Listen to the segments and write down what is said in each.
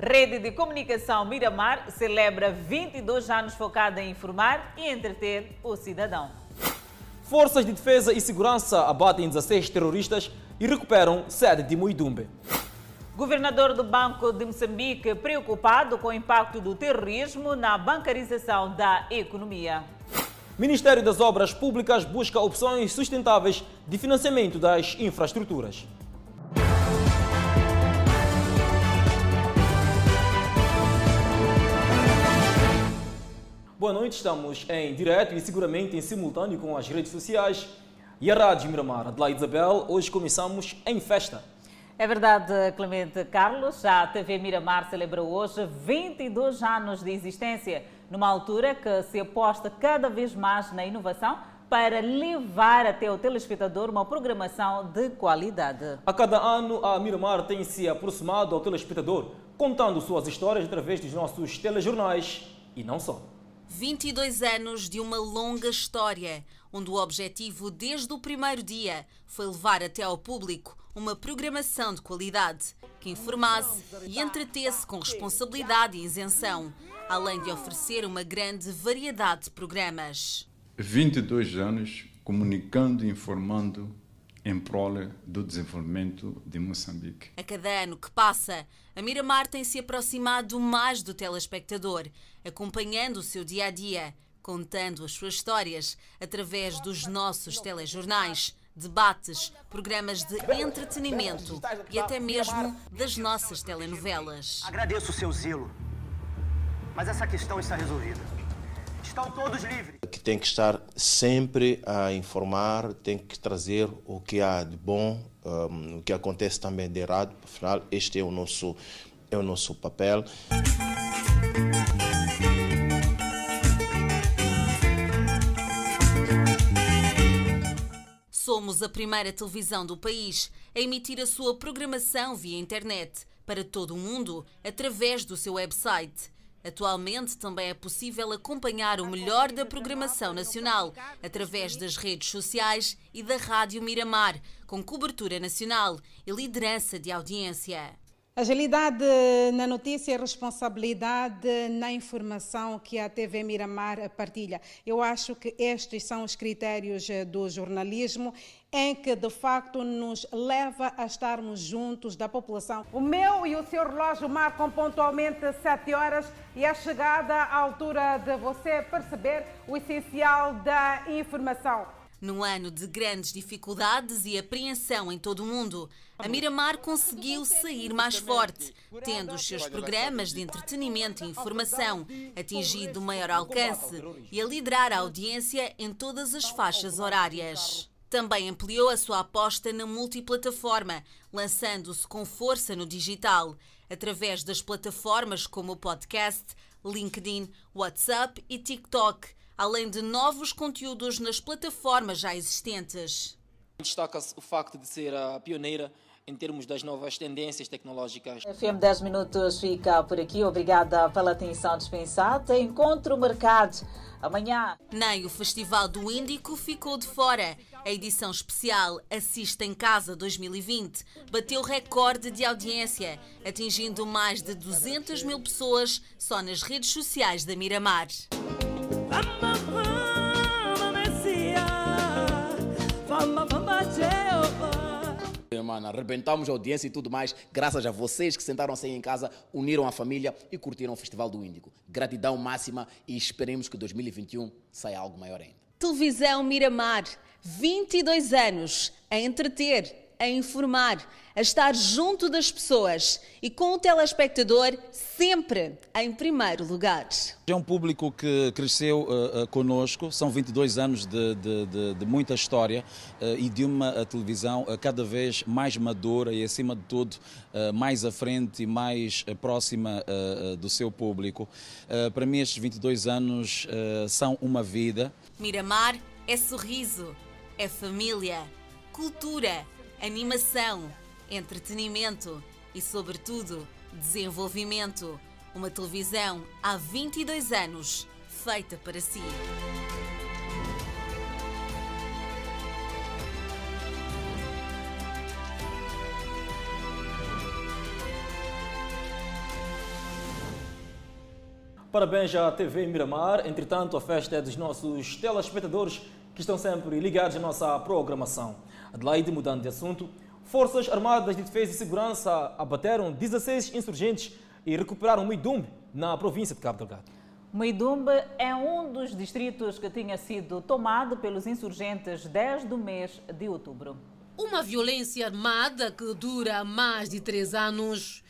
Rede de Comunicação Miramar celebra 22 anos focada em informar e entreter o cidadão. Forças de Defesa e Segurança abatem 16 terroristas e recuperam sede de Muidumbe. Governador do Banco de Moçambique preocupado com o impacto do terrorismo na bancarização da economia. Ministério das Obras Públicas busca opções sustentáveis de financiamento das infraestruturas. Boa noite, estamos em direto e seguramente em simultâneo com as redes sociais e a Rádio Miramar. Adelaide Isabel, hoje começamos em festa. É verdade, Clemente Carlos. A TV Miramar celebrou hoje 22 anos de existência, numa altura que se aposta cada vez mais na inovação para levar até o telespectador uma programação de qualidade. A cada ano, a Miramar tem se aproximado ao telespectador, contando suas histórias através dos nossos telejornais e não só. 22 anos de uma longa história, onde o objetivo desde o primeiro dia foi levar até ao público uma programação de qualidade que informasse e entretesse com responsabilidade e isenção, além de oferecer uma grande variedade de programas. 22 anos comunicando e informando em prol do desenvolvimento de Moçambique. A cada ano que passa, a Miramar tem se aproximado mais do telespectador, acompanhando o seu dia a dia, contando as suas histórias através dos nossos telejornais, debates, programas de entretenimento e até mesmo das nossas telenovelas. Agradeço o seu zelo, mas essa questão está resolvida. Estão todos livres. Que tem que estar sempre a informar, tem que trazer o que há de bom, um, o que acontece também de errado. Afinal, este é o nosso, é o nosso papel. Somos a primeira televisão do país a emitir a sua programação via internet para todo o mundo através do seu website. Atualmente também é possível acompanhar o melhor da programação nacional através das redes sociais e da Rádio Miramar, com cobertura nacional e liderança de audiência. Agilidade na notícia e responsabilidade na informação que a TV Miramar partilha. Eu acho que estes são os critérios do jornalismo em que de facto nos leva a estarmos juntos da população. O meu e o seu relógio marcam pontualmente 7 horas e é chegada a altura de você perceber o essencial da informação. Num ano de grandes dificuldades e apreensão em todo o mundo, a Miramar conseguiu sair mais forte, tendo os seus programas de entretenimento e informação atingido maior alcance e a liderar a audiência em todas as faixas horárias. Também ampliou a sua aposta na multiplataforma, lançando-se com força no digital, através das plataformas como o podcast, LinkedIn, WhatsApp e TikTok, além de novos conteúdos nas plataformas já existentes. Destaca-se o facto de ser a pioneira em termos das novas tendências tecnológicas. FM 10 Minutos fica por aqui. Obrigada pela atenção dispensada. Encontro marcado amanhã. Nem o Festival do Índico ficou de fora. A edição especial Assista em Casa 2020 bateu recorde de audiência, atingindo mais de 200 mil pessoas só nas redes sociais da Miramar. Mano, arrebentamos a audiência e tudo mais, graças a vocês que sentaram-se aí em casa, uniram a família e curtiram o Festival do Índico. Gratidão máxima e esperemos que 2021 saia algo maior ainda. Televisão Miramar, 22 anos a entreter, a informar, a estar junto das pessoas e com o telespectador sempre em primeiro lugar. É um público que cresceu uh, uh, conosco, são 22 anos de, de, de, de muita história uh, e de uma televisão uh, cada vez mais madura e, acima de tudo, uh, mais à frente e mais próxima do seu público. para mim, estes 22 anos são uma vida. Miramar é sorriso, é família, cultura animação, entretenimento e, sobretudo, desenvolvimento. Uma televisão há 22 anos, feita para si. Parabéns à TV Miramar. Entretanto, a festa é dos nossos telespectadores que estão sempre ligados à nossa programação. Adelaide, mudando de assunto, Forças Armadas de Defesa e Segurança abateram 16 insurgentes e recuperaram Muidumbe, na província de Cabo Delgado. Muidumbe é um dos distritos que tinha sido tomado pelos insurgentes desde o mês de outubro. Uma violência armada que dura mais de três anos.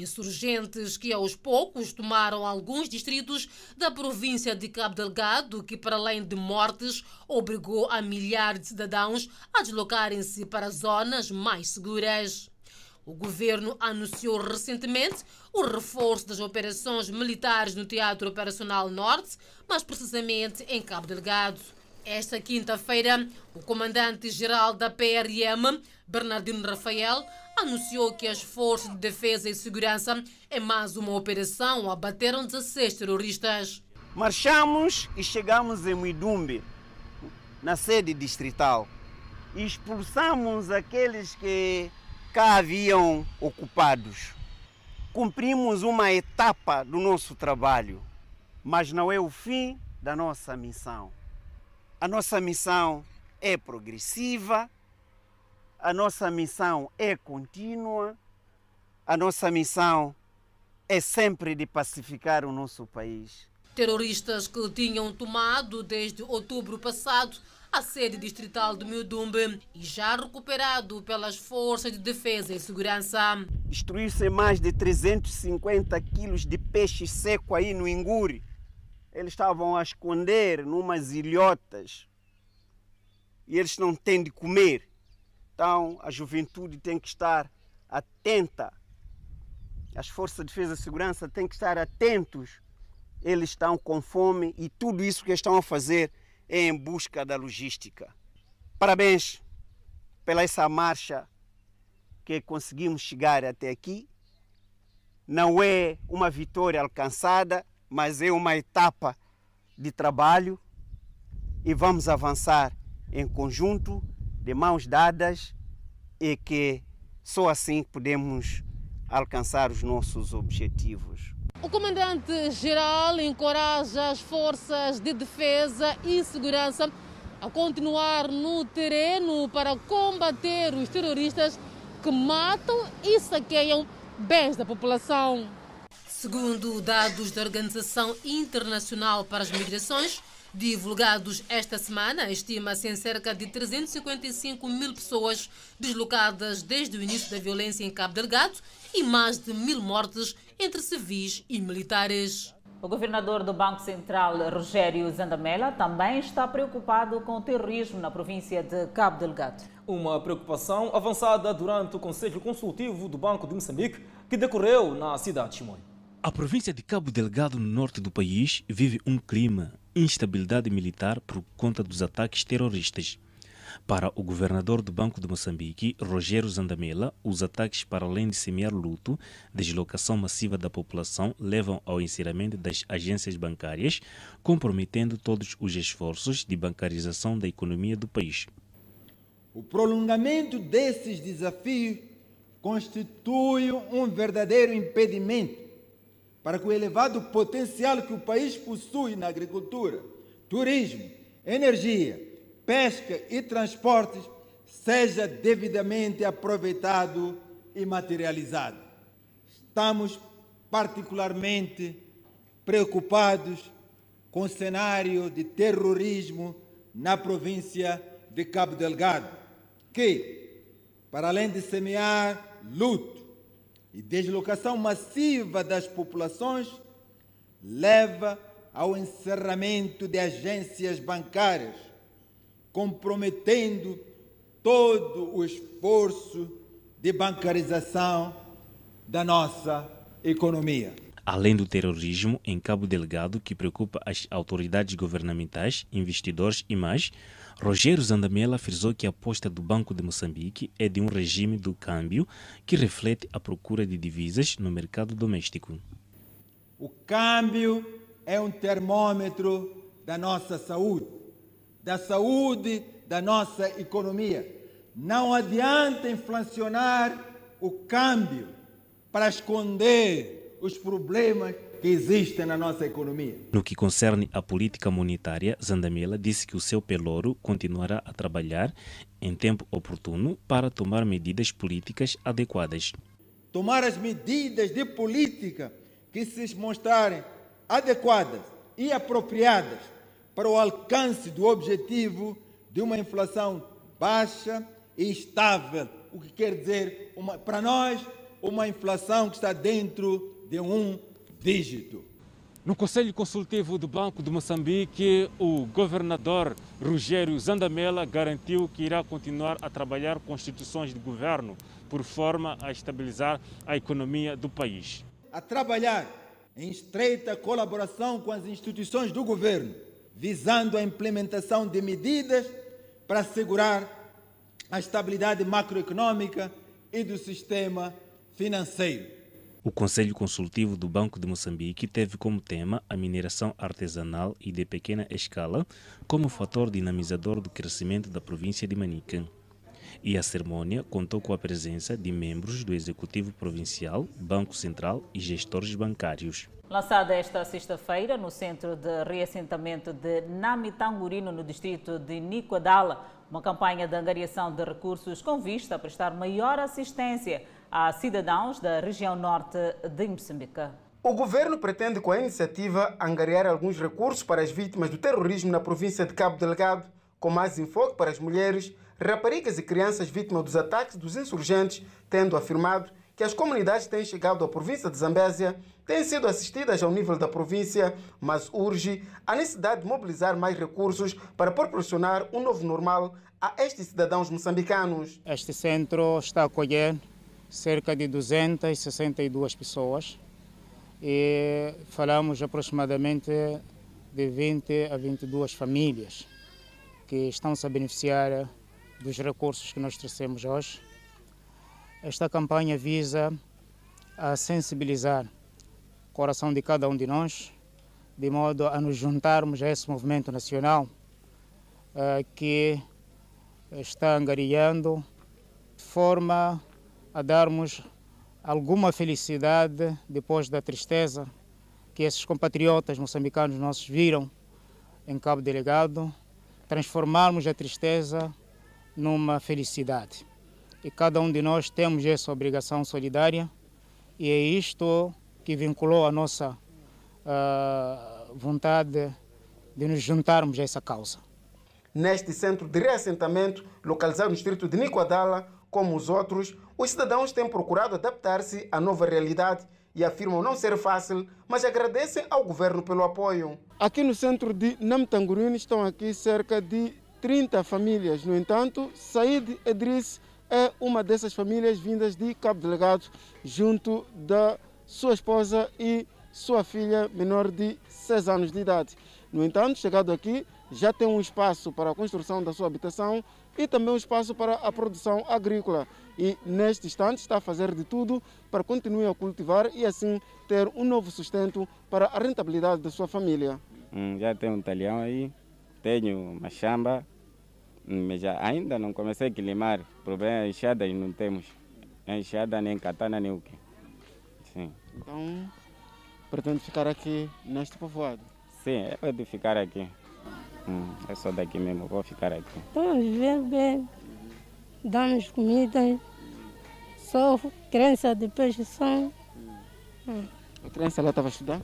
Insurgentes que aos poucos tomaram alguns distritos da província de Cabo Delgado, que para além de mortes, obrigou a milhares de cidadãos a deslocarem-se para zonas mais seguras. O governo anunciou recentemente o reforço das operações militares no Teatro Operacional Norte, mais precisamente em Cabo Delgado. Esta quinta-feira, o comandante-geral da PRM, Bernardino Rafael, anunciou que as forças de defesa e segurança, em mais uma operação, abateram 16 terroristas. Marchamos e chegamos em Muidumbe, na sede distrital, e expulsamos aqueles que cá haviam ocupados. Cumprimos uma etapa do nosso trabalho, mas não é o fim da nossa missão. A nossa missão é progressiva, a nossa missão é contínua, a nossa missão é sempre de pacificar o nosso país. Terroristas que tinham tomado desde outubro passado a sede distrital de Miudumbe e já recuperado pelas forças de defesa e segurança. Destruir-se mais de 350 quilos de peixe seco aí no Inguri. Eles estavam a esconder numas ilhotas e eles não têm de comer. Então a juventude tem que estar atenta. As forças de defesa e segurança têm que estar atentos. Eles estão com fome e tudo isso que estão a fazer em busca da logística. Parabéns pela essa marcha que conseguimos chegar até aqui. Não é uma vitória alcançada, mas é uma etapa de trabalho e vamos avançar em conjunto, de mãos dadas, e que só assim podemos alcançar os nossos objetivos. O comandante-geral encoraja as forças de defesa e segurança a continuar no terreno para combater os terroristas que matam e saqueiam bens da população. Segundo dados da Organização Internacional para as Migrações, divulgados esta semana, estima-se em cerca de 355 mil pessoas deslocadas desde o início da violência em Cabo Delgado e mais de mil mortes entre civis e militares. O governador do Banco Central, Rogério Zandamela, também está preocupado com o terrorismo na província de Cabo Delgado. Uma preocupação avançada durante o Conselho Consultivo do Banco de Moçambique, que decorreu na cidade de Chimoio. A província de Cabo Delgado, no norte do país, vive um clima instabilidade militar por conta dos ataques terroristas. Para o governador do Banco de Moçambique, Rogério Zandamela, os ataques, para além de semear luto, deslocação massiva da população, levam ao encerramento das agências bancárias, comprometendo todos os esforços de bancarização da economia do país. O prolongamento desses desafios constitui um verdadeiro impedimento para que o elevado potencial que o país possui na agricultura, turismo, energia, pesca e transportes seja devidamente aproveitado e materializado. Estamos particularmente preocupados com o cenário de terrorismo na província de Cabo Delgado, que, para além de semear luto, e deslocação massiva das populações leva ao encerramento de agências bancárias, comprometendo todo o esforço de bancarização da nossa economia. Além do terrorismo em Cabo Delgado, que preocupa as autoridades governamentais, investidores e mais, Rogério Zandamela frisou que a aposta do Banco de Moçambique é de um regime do câmbio que reflete a procura de divisas no mercado doméstico. O câmbio é um termômetro da nossa saúde, da saúde da nossa economia. Não adianta inflacionar o câmbio para esconder os problemas que existem na nossa economia. No que concerne à política monetária, Zandamela disse que o seu pelouro continuará a trabalhar em tempo oportuno para tomar medidas políticas adequadas. Tomar as medidas de política que se mostrarem adequadas e apropriadas para o alcance do objetivo de uma inflação baixa e estável, o que quer dizer, uma, para nós, uma inflação que está dentro de um dígito. No Conselho Consultivo do Banco de Moçambique, o governador Rogério Zandamela garantiu que irá continuar a trabalhar com instituições de governo por forma a estabilizar a economia do país. A trabalhar em estreita colaboração com as instituições do governo, visando a implementação de medidas para assegurar a estabilidade macroeconômica e do sistema financeiro. O Conselho Consultivo do Banco de Moçambique teve como tema a mineração artesanal e de pequena escala como fator dinamizador do crescimento da província de Manica. E a cerimônia contou com a presença de membros do Executivo Provincial, Banco Central e gestores bancários. Lançada esta sexta-feira no centro de reassentamento de Namitangurino, no distrito de Nicoadala, uma campanha de angariação de recursos com vista a prestar maior assistência a cidadãos da região norte de Moçambique. O governo pretende, com a iniciativa, angariar alguns recursos para as vítimas do terrorismo na província de Cabo Delgado, com mais enfoque para as mulheres, raparigas e crianças vítimas dos ataques dos insurgentes, tendo afirmado que as comunidades têm chegado à província de Zambésia têm sido assistidas ao nível da província, mas urge a necessidade de mobilizar mais recursos para proporcionar um novo normal a estes cidadãos moçambicanos. Este centro está a acolher cerca de 262 pessoas e falamos aproximadamente de 20 a 22 famílias que estão-se a beneficiar dos recursos que nós trouxemos hoje. Esta campanha visa a sensibilizar o coração de cada um de nós, de modo a nos juntarmos a esse movimento nacional uh, que está angariando de forma a darmos alguma felicidade depois da tristeza que esses compatriotas moçambicanos nossos viram em Cabo Delegado, transformarmos a tristeza numa felicidade. E cada um de nós temos essa obrigação solidária e é isto que vinculou a nossa uh, vontade de nos juntarmos a essa causa. Neste centro de reassentamento, localizado no distrito de Nicoadala, como os outros, os cidadãos têm procurado adaptar-se à nova realidade e afirmam não ser fácil, mas agradecem ao governo pelo apoio. Aqui no centro de Namtangurino estão aqui cerca de 30 famílias. No entanto, Said Edris é uma dessas famílias vindas de Cabo Delegado, junto da sua esposa e sua filha menor de 6 anos de idade. No entanto, chegado aqui, já tem um espaço para a construção da sua habitação e também um espaço para a produção agrícola. E neste instante está a fazer de tudo para continuar a cultivar e assim ter um novo sustento para a rentabilidade da sua família. Hum, já tenho um talhão aí, tenho uma chamba, hum, mas já ainda não comecei a limar. O problema é enxada e não temos. Enxada nem katana nem o quê. Sim. Então, pretende ficar aqui neste povoado? Sim, é para ficar aqui. Hum, é só daqui mesmo, vou ficar aqui. Estamos vivendo bem, damos comida, só criança de peixe são. Hum. A criança lá estava a estudar?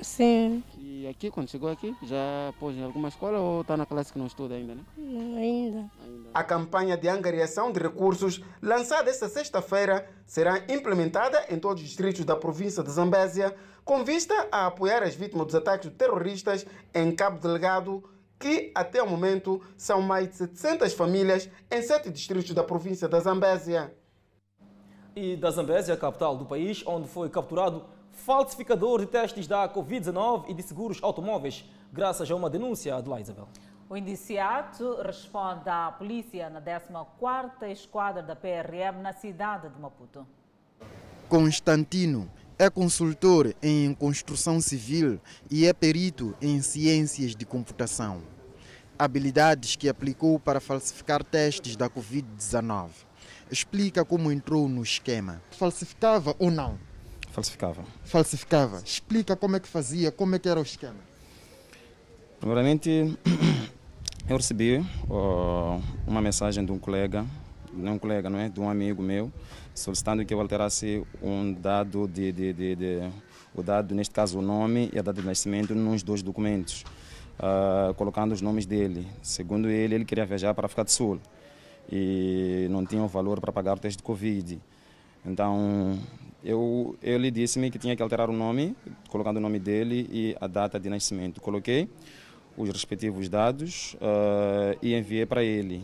Sim. E aqui, quando chegou aqui, já pôs em alguma escola ou está na classe que não estuda ainda, né? Não, ainda. A campanha de angariação de recursos, lançada esta sexta-feira, será implementada em todos os distritos da província de Zambésia, com vista a apoiar as vítimas dos ataques terroristas em Cabo Delgado, que até o momento são mais de 700 famílias em sete distritos da província da Zambésia. E da Zambésia, capital do país, onde foi capturado falsificador de testes da Covid-19 e de seguros automóveis, graças a uma denúncia de lá, Isabel. O indiciado responde à polícia na 14ª Esquadra da PRM na cidade de Maputo. Constantino é consultor em construção civil e é perito em ciências de computação. Habilidades que aplicou para falsificar testes da Covid-19. Explica como entrou no esquema. Falsificava ou não? Falsificava. Falsificava. Explica como é que fazia, como é que era o esquema. Primeiramente, eu recebi uh, uma mensagem de um colega, não um colega, não é? De um amigo meu, solicitando que eu alterasse um dado de, de, de, de o dado, neste caso o nome e a data de nascimento, nos dois documentos, uh, colocando os nomes dele. Segundo ele, ele queria viajar para a África do Sul e não tinha o valor para pagar o teste de Covid. Então, eu, ele disse-me que tinha que alterar o nome, colocando o nome dele e a data de nascimento. Coloquei os respectivos dados uh, e enviei para ele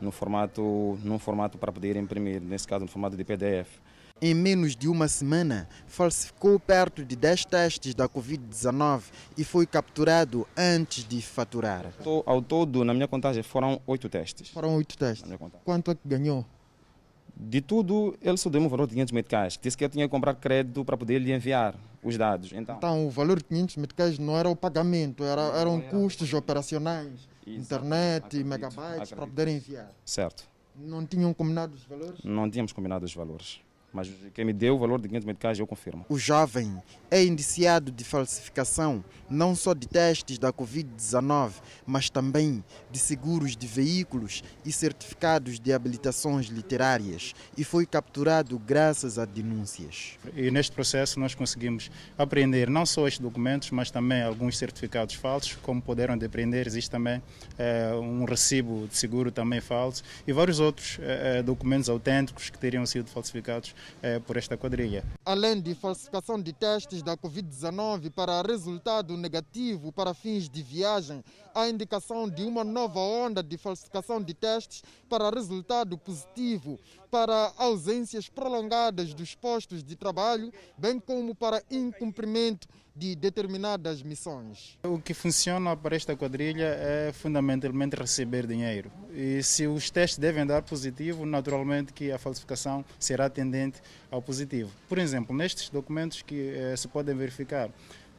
no formato, num formato para poder imprimir, nesse caso no formato de PDF. Em menos de uma semana, falsificou perto de 10 testes da Covid-19 e foi capturado antes de faturar. Ao todo, na minha contagem, foram oito testes. Foram oito testes. Quanto é que ganhou? De tudo, ele só deu um valor de 500 meticais. Disse que eu tinha que comprar crédito para poder lhe enviar os dados. Então, então o valor de 500 meticais não era o pagamento, era, eram era. custos operacionais, Isso. internet, acredito, megabytes, acredito. para poder enviar. Certo. Não tinham combinado os valores? Não tínhamos combinado os valores. Mas quem me deu o valor de 500 meticais, eu confirmo. O jovem é indiciado de falsificação não só de testes da Covid-19, mas também de seguros de veículos e certificados de habilitações literárias e foi capturado graças a denúncias. E neste processo nós conseguimos apreender não só estes documentos, mas também alguns certificados falsos, como puderam depreender, existe também é, um recibo de seguro também falso e vários outros é, documentos autênticos que teriam sido falsificados por esta quadrilha. Além de falsificação de testes da Covid-19 para resultado negativo para fins de viagem, há indicação de uma nova onda de falsificação de testes para resultado positivo, para ausências prolongadas dos postos de trabalho, bem como para incumprimento de determinadas missões. O que funciona para esta quadrilha é fundamentalmente receber dinheiro. E se os testes devem dar positivo, naturalmente que a falsificação será tendente ao positivo. Por exemplo, nestes documentos que eh, se podem verificar,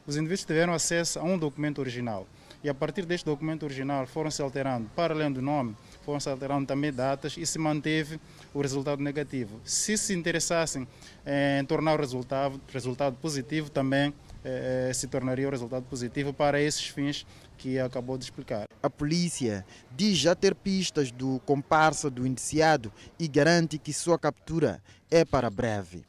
os indivíduos tiveram acesso a um documento original. E a partir deste documento original foram-se alterando, para além do nome, foram-se alterando também datas e se manteve o resultado negativo. Se se interessassem em tornar o resultado, resultado positivo, também eh, se tornaria o resultado positivo para esses fins que acabou de explicar. A polícia diz já ter pistas do comparsa do indiciado e garante que sua captura é para breve.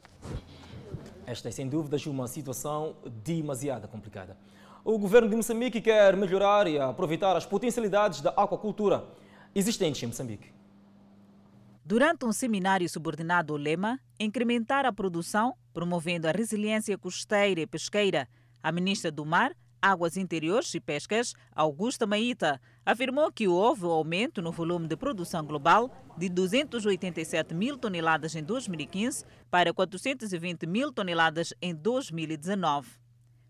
Esta é sem dúvidas uma situação demasiado complicada. O governo de Moçambique quer melhorar e aproveitar as potencialidades da aquacultura existentes em Moçambique. Durante um seminário subordinado ao lema Incrementar a produção, promovendo a resiliência costeira e pesqueira, a ministra do Mar, Águas Interiores e Pescas, Augusta Maíta, afirmou que houve um aumento no volume de produção global de 287 mil toneladas em 2015 para 420 mil toneladas em 2019.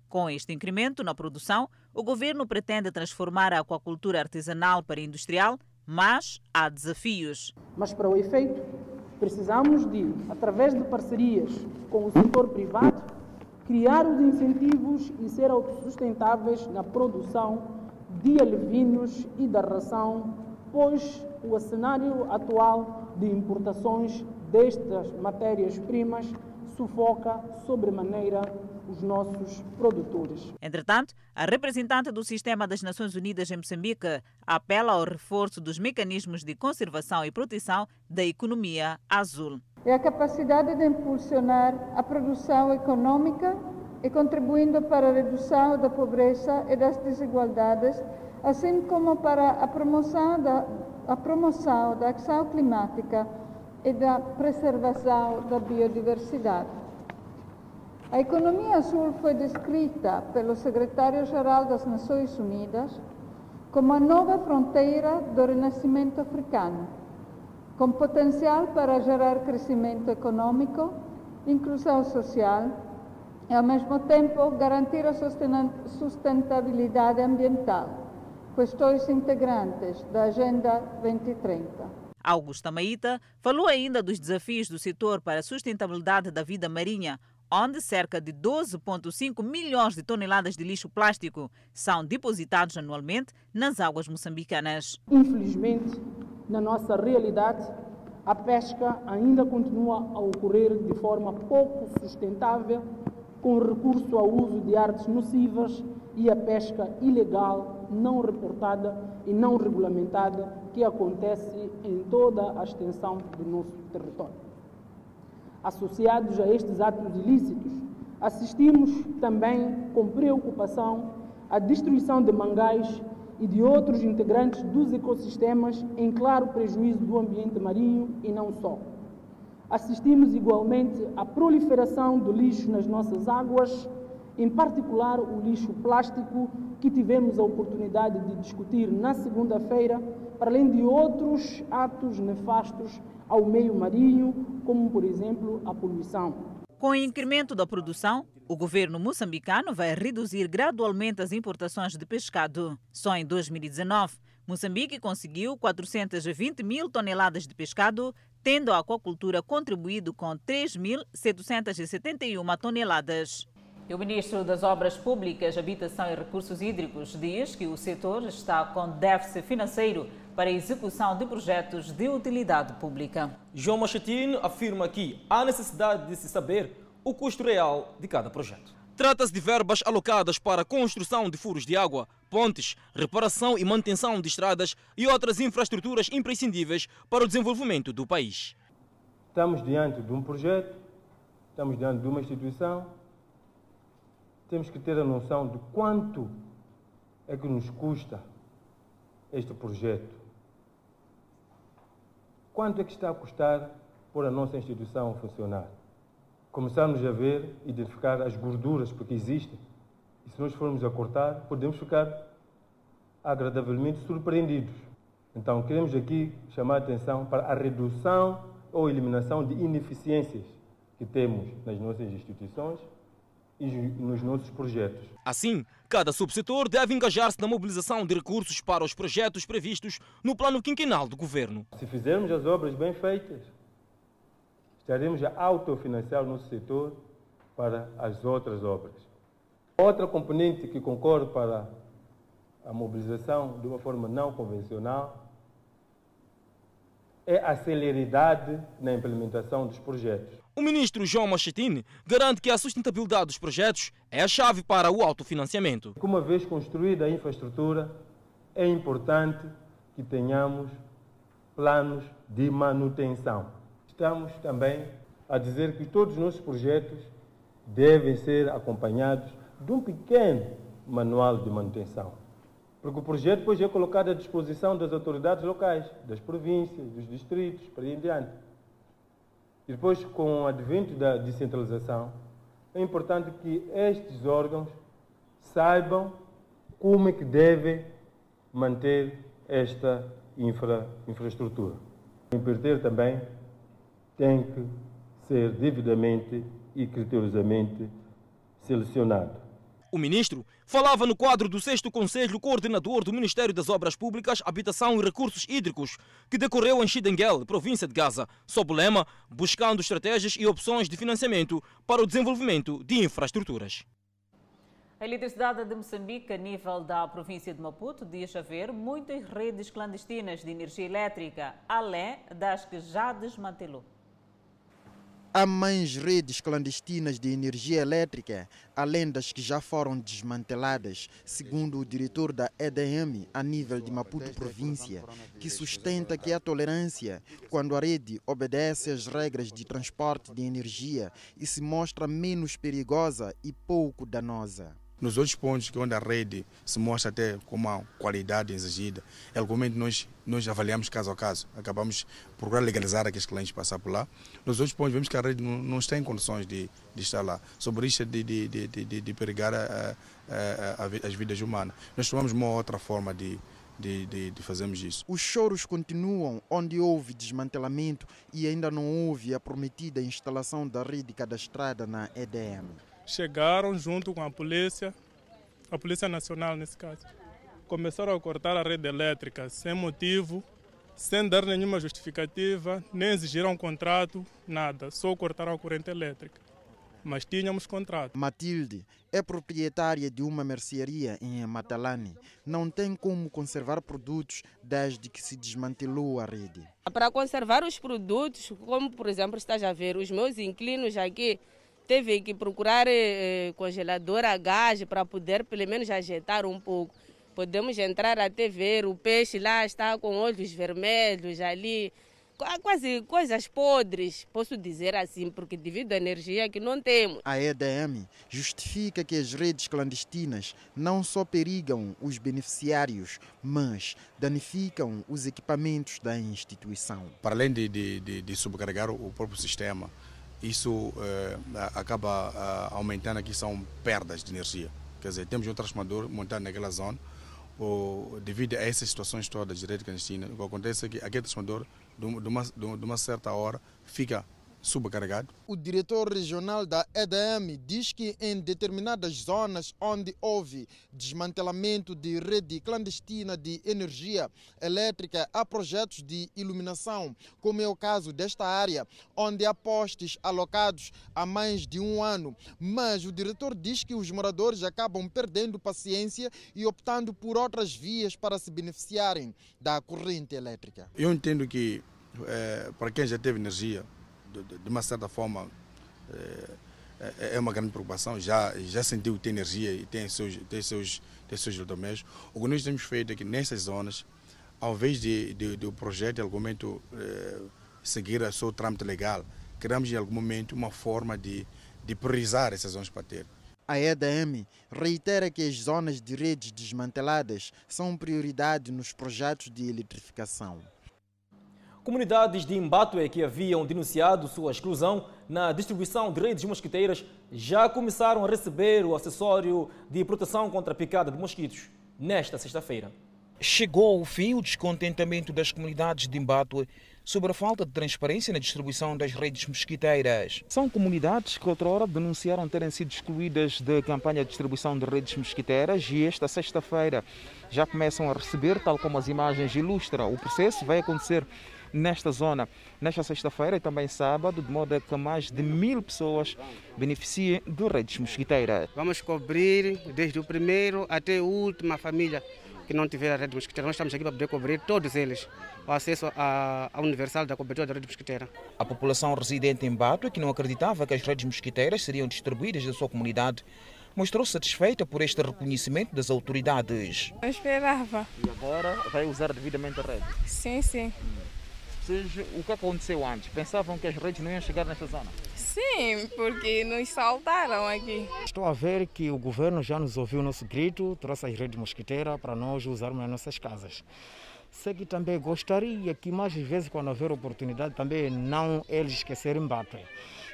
Com este incremento na produção, o governo pretende transformar a aquacultura artesanal para industrial, mas há desafios. Mas para o efeito, precisamos de, através de parcerias com o setor privado, criar os incentivos e ser autossustentáveis na produção de alevinos e da ração, pois o cenário atual de importações destas matérias-primas sufoca sobremaneira os nossos produtores. Entretanto, a representante do Sistema das Nações Unidas em Moçambique apela ao reforço dos mecanismos de conservação e proteção da economia azul. É a capacidade de impulsionar a produção econômica e contribuindo para a redução da pobreza e das desigualdades, assim como para a promoção da, a promoção da ação climática e da preservação da biodiversidade. A economia azul foi descrita pelo secretário-geral das Nações Unidas como a nova fronteira do renascimento africano, com potencial para gerar crescimento econômico, inclusão social e, ao mesmo tempo, garantir a sustentabilidade ambiental, questões integrantes da Agenda 2030. Augusta Maíta falou ainda dos desafios do setor para a sustentabilidade da vida marinha, onde cerca de 12,5 milhões de toneladas de lixo plástico são depositados anualmente nas águas moçambicanas. Infelizmente, na nossa realidade, a pesca ainda continua a ocorrer de forma pouco sustentável com recurso ao uso de artes nocivas e a pesca ilegal, não reportada e não regulamentada, que acontece em toda a extensão do nosso território. Associados a estes atos ilícitos, assistimos também com preocupação à destruição de mangás e de outros integrantes dos ecossistemas em claro prejuízo do ambiente marinho e não só. Assistimos igualmente à proliferação do lixo nas nossas águas, em particular o lixo plástico, que tivemos a oportunidade de discutir na segunda-feira, para além de outros atos nefastos ao meio marinho, como, por exemplo, a poluição. Com o incremento da produção, o governo moçambicano vai reduzir gradualmente as importações de pescado. Só em 2019, Moçambique conseguiu 420 mil toneladas de pescado, tendo a aquacultura contribuído com 3.771 toneladas. E o ministro das Obras Públicas, Habitação e Recursos Hídricos diz que o setor está com déficit financeiro para a execução de projetos de utilidade pública. João Machetino afirma que há necessidade de se saber o custo real de cada projeto. Trata-se de verbas alocadas para a construção de furos de água, pontes, reparação e manutenção de estradas e outras infraestruturas imprescindíveis para o desenvolvimento do país. Estamos diante de um projeto, estamos diante de uma instituição, temos que ter a noção de quanto é que nos custa este projeto. Quanto é que está a custar por a nossa instituição funcionar? Começarmos a ver, identificar as gorduras porque existem. E se nós formos a cortar, podemos ficar agradavelmente surpreendidos. Então, queremos aqui chamar a atenção para a redução ou eliminação de ineficiências que temos nas nossas instituições e nos nossos projetos. Assim, cada subsetor deve engajar-se na mobilização de recursos para os projetos previstos no plano quinquenal do governo. Se fizermos as obras bem feitas, estaremos a autofinanciar o nosso setor para as outras obras. Outra componente que concorre para a mobilização de uma forma não convencional é a celeridade na implementação dos projetos. O ministro João Machetini garante que a sustentabilidade dos projetos é a chave para o autofinanciamento. Uma vez construída a infraestrutura, é importante que tenhamos planos de manutenção. Estamos também a dizer que todos os nossos projetos devem ser acompanhados de um pequeno manual de manutenção. Porque o projeto depois é colocado à disposição das autoridades locais, das províncias, dos distritos, para ir em diante. E depois, com o advento da descentralização, é importante que estes órgãos saibam como é que devem manter esta infra, infraestrutura. O empreiteiro também tem que ser devidamente e criteriosamente selecionado. O ministro falava no quadro do 6 Conselho Coordenador do Ministério das Obras Públicas, Habitação e Recursos Hídricos, que decorreu em Chidenguel, província de Gaza, sob o lema Buscando estratégias e opções de financiamento para o desenvolvimento de infraestruturas. A Eletricidade de Moçambique, a nível da província de Maputo, diz haver muitas redes clandestinas de energia elétrica, além das que já desmantelou. Há mais redes clandestinas de energia elétrica, além das que já foram desmanteladas, segundo o diretor da EDM a nível de Maputo Província, que sustenta que há tolerância quando a rede obedece às regras de transporte de energia e se mostra menos perigosa e pouco danosa. Nos outros pontos onde a rede se mostra até com uma qualidade exigida, realmente nós, nós avaliamos caso a caso. Acabamos por legalizar aqueles clientes passar por lá. Nos outros pontos vemos que a rede não, não está em condições de, de estar lá, sobre isso de, de, de, de, de perigar a, a, a, as vidas humanas. Nós tomamos uma outra forma de, de, de, de, fazermos isso. Os choros continuam onde houve desmantelamento e ainda não houve a prometida instalação da rede cadastrada na EDM chegaram junto com a polícia, a Polícia Nacional nesse caso. Começaram a cortar a rede elétrica sem motivo, sem dar nenhuma justificativa, nem exigiram um contrato, nada, só cortaram a corrente elétrica. Mas tínhamos contrato. Matilde é proprietária de uma mercearia em Matalani. Não tem como conservar produtos desde que se desmantelou a rede. Para conservar os produtos, como por exemplo estás a ver, os meus inquilinos aqui teve que procurar eh, congelador a gás para poder pelo menos agitar um pouco. Podemos entrar até ver o peixe lá está com olhos vermelhos ali, quase coisas podres, posso dizer assim, porque devido à energia que não temos. A EDM justifica que as redes clandestinas não só perigam os beneficiários, mas danificam os equipamentos da instituição. Para além de, de, de, de sobrecarregar o próprio sistema, isso eh, acaba eh, aumentando aqui são perdas de energia. Quer dizer, temos um transformador montado naquela zona, ou, devido a essas situações todas de rede clandestina, o que acontece é que aquele transformador, de uma, de uma certa hora, fica subcarregado. O diretor regional da EDM diz que em determinadas zonas onde houve desmantelamento de rede clandestina de energia elétrica, há projetos de iluminação, como é o caso desta área, onde há postes alocados há mais de um ano. Mas o diretor diz que os moradores acabam perdendo paciência e optando por outras vias para se beneficiarem da corrente elétrica. Eu entendo que é, para quem já teve energia, de, uma certa forma, é, é, uma grande preocupação. Já, já sentiu que tem energia e tem seus, tem seus, tem seus eletrodomésticos. O que nós temos feito é que nessas zonas, ao invés de, de, de o projeto, em algum momento, é, seguir o seu trâmite legal, criamos em algum momento uma forma de, de priorizar essas zonas para ter. A EDM reitera que as zonas de redes desmanteladas são prioridade nos projetos de eletrificação. Comunidades de Imbatue que haviam denunciado sua exclusão na distribuição de redes mosquiteiras já começaram a receber o acessório de proteção contra a picada de mosquitos nesta sexta-feira. Chegou ao fim o descontentamento das comunidades de Imbatue sobre a falta de transparência na distribuição das redes mosquiteiras. São comunidades que outrora denunciaram terem sido excluídas da campanha de distribuição de redes mosquiteiras e esta sexta-feira já começam a receber, tal como as imagens ilustram. O processo vai acontecer nesta zona nesta sexta-feira e também sábado, de modo a que mais de mil pessoas beneficiem de redes mosquiteiras. Vamos cobrir desde o primeiro até a última família que não tiver a rede mosquiteira. Nós estamos aqui para poder cobrir todos eles o acesso à, à universal da cobertura da rede mosquiteira. A população residente em Bato, que não acreditava que as redes mosquiteiras seriam distribuídas da sua comunidade, mostrou satisfeita por este reconhecimento das autoridades. Eu esperava. E agora vai usar devidamente a rede? Sim, sim. Vocês, o que aconteceu antes? Pensavam que as redes não iam chegar nesta zona? Sim, porque nos saltaram aqui. Estou a ver que o governo já nos ouviu o nosso grito, trouxe as redes mosquiteiras para nós usarmos nas nossas casas. Sei que também gostaria que mais vezes, quando houver oportunidade, também não eles esquecerem Bato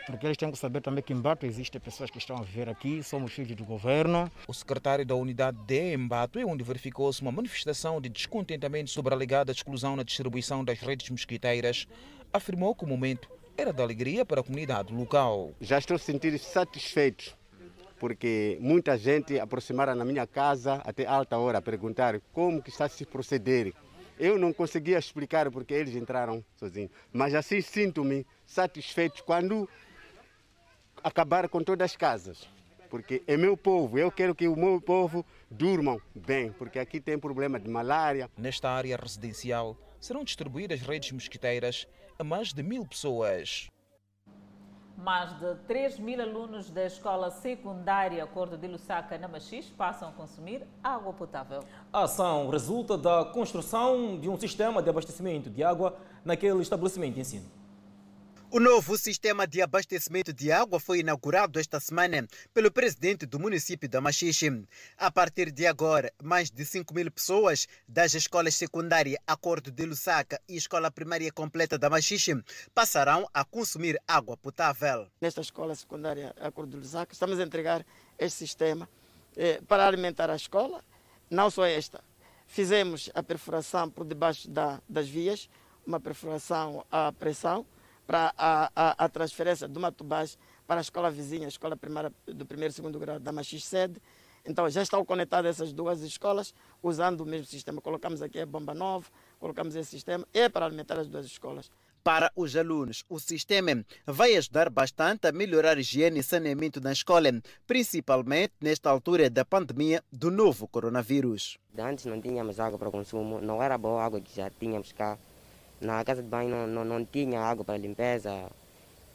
porque eles têm que saber também que em Bato existem pessoas que estão a viver aqui, somos filhos do governo. O secretário da unidade de Embato é onde verificou-se uma manifestação de descontentamento sobre a alegada exclusão na distribuição das redes mosquiteiras, afirmou que o momento era de alegria para a comunidade local. Já estou sentindo satisfeito porque muita gente aproximaram na minha casa até alta hora a perguntar como que está se proceder. Eu não conseguia explicar porque eles entraram sozinhos, mas assim sinto-me satisfeito quando acabar com todas as casas, porque é meu povo, eu quero que o meu povo durmam bem, porque aqui tem problema de malária. Nesta área residencial serão distribuídas redes mosquiteiras a mais de mil pessoas. Mais de 3 mil alunos da escola secundária Acordo de Lusaka, na Machis, passam a consumir água potável. A ação resulta da construção de um sistema de abastecimento de água naquele estabelecimento de ensino. O novo sistema de abastecimento de água foi inaugurado esta semana pelo presidente do município da Machixe. A partir de agora, mais de 5 mil pessoas das escolas secundárias Acordo de Lusaka e Escola Primária Completa da Machixe passarão a consumir água potável. Nesta escola secundária Acordo de Lusaka, estamos a entregar este sistema eh, para alimentar a escola. Não só esta, fizemos a perfuração por debaixo da, das vias, uma perfuração à pressão para a, a, a, transferência de uma tubagem para a escola vizinha, a escola primária do primeiro e segundo grau da Machis Sede. Então já estão conectadas essas duas escolas usando o mesmo sistema. Colocamos aqui a bomba nova, colocamos esse sistema, é para alimentar as duas escolas. Para os alunos, o sistema vai ajudar bastante a melhorar a higiene e saneamento na escola, principalmente nesta altura da pandemia do novo coronavírus. Antes não tínhamos água para consumo, não era boa a água que já tínhamos cá. Na casa de banho não, não, não tinha água para limpeza,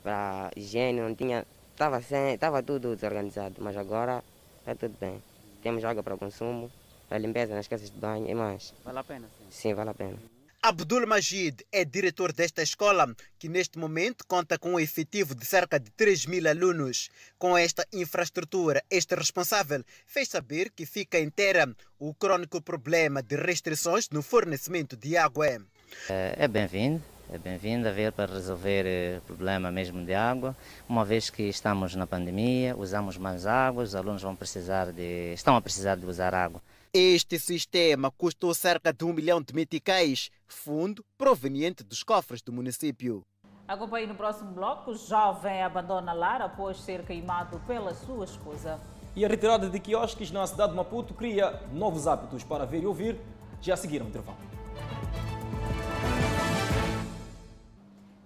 para higiene, não tinha estava sem, estava tudo desorganizado, mas agora está tudo bem. Temos água para consumo, para limpeza nas casas de banho e mais. Vale a pena? Sim, vale a pena. Abdul Majid é diretor desta escola, que neste momento conta com um efetivo de cerca de 3 mil alunos. Com esta infraestrutura, este responsável fez saber que fica inteira o crônico problema de restrições no fornecimento de água. É, é bem-vindo, é bem-vindo a ver para resolver o problema mesmo de água. Uma vez que estamos na pandemia, usamos mais água, os alunos vão precisar de, estão a precisar de usar água. Este sistema custou cerca de um milhão de meticais, fundo proveniente dos cofres do município. Acompanhe no próximo bloco. O jovem abandona lar após ser queimado pela sua esposa. E a retirada de quiosques na cidade de Maputo cria novos hábitos para ver e ouvir. Já seguiram o intervalo.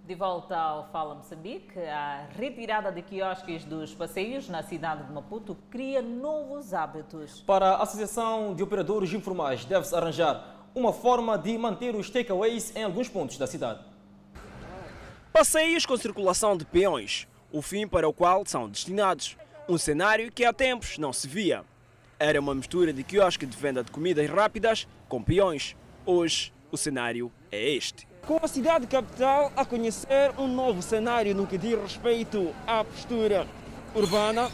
De volta ao Fala Moçambique, a retirada de quiosques dos passeios na cidade de Maputo cria novos hábitos. Para a Associação de Operadores Informais, deve-se arranjar uma forma de manter os takeaways em alguns pontos da cidade. Passeios com circulação de peões, o fim para o qual são destinados. Um cenário que há tempos não se via. Era uma mistura de quiosque de venda de comidas rápidas com peões. Hoje, o cenário é este com a cidade capital a conhecer um novo cenário no que diz respeito à postura urbana.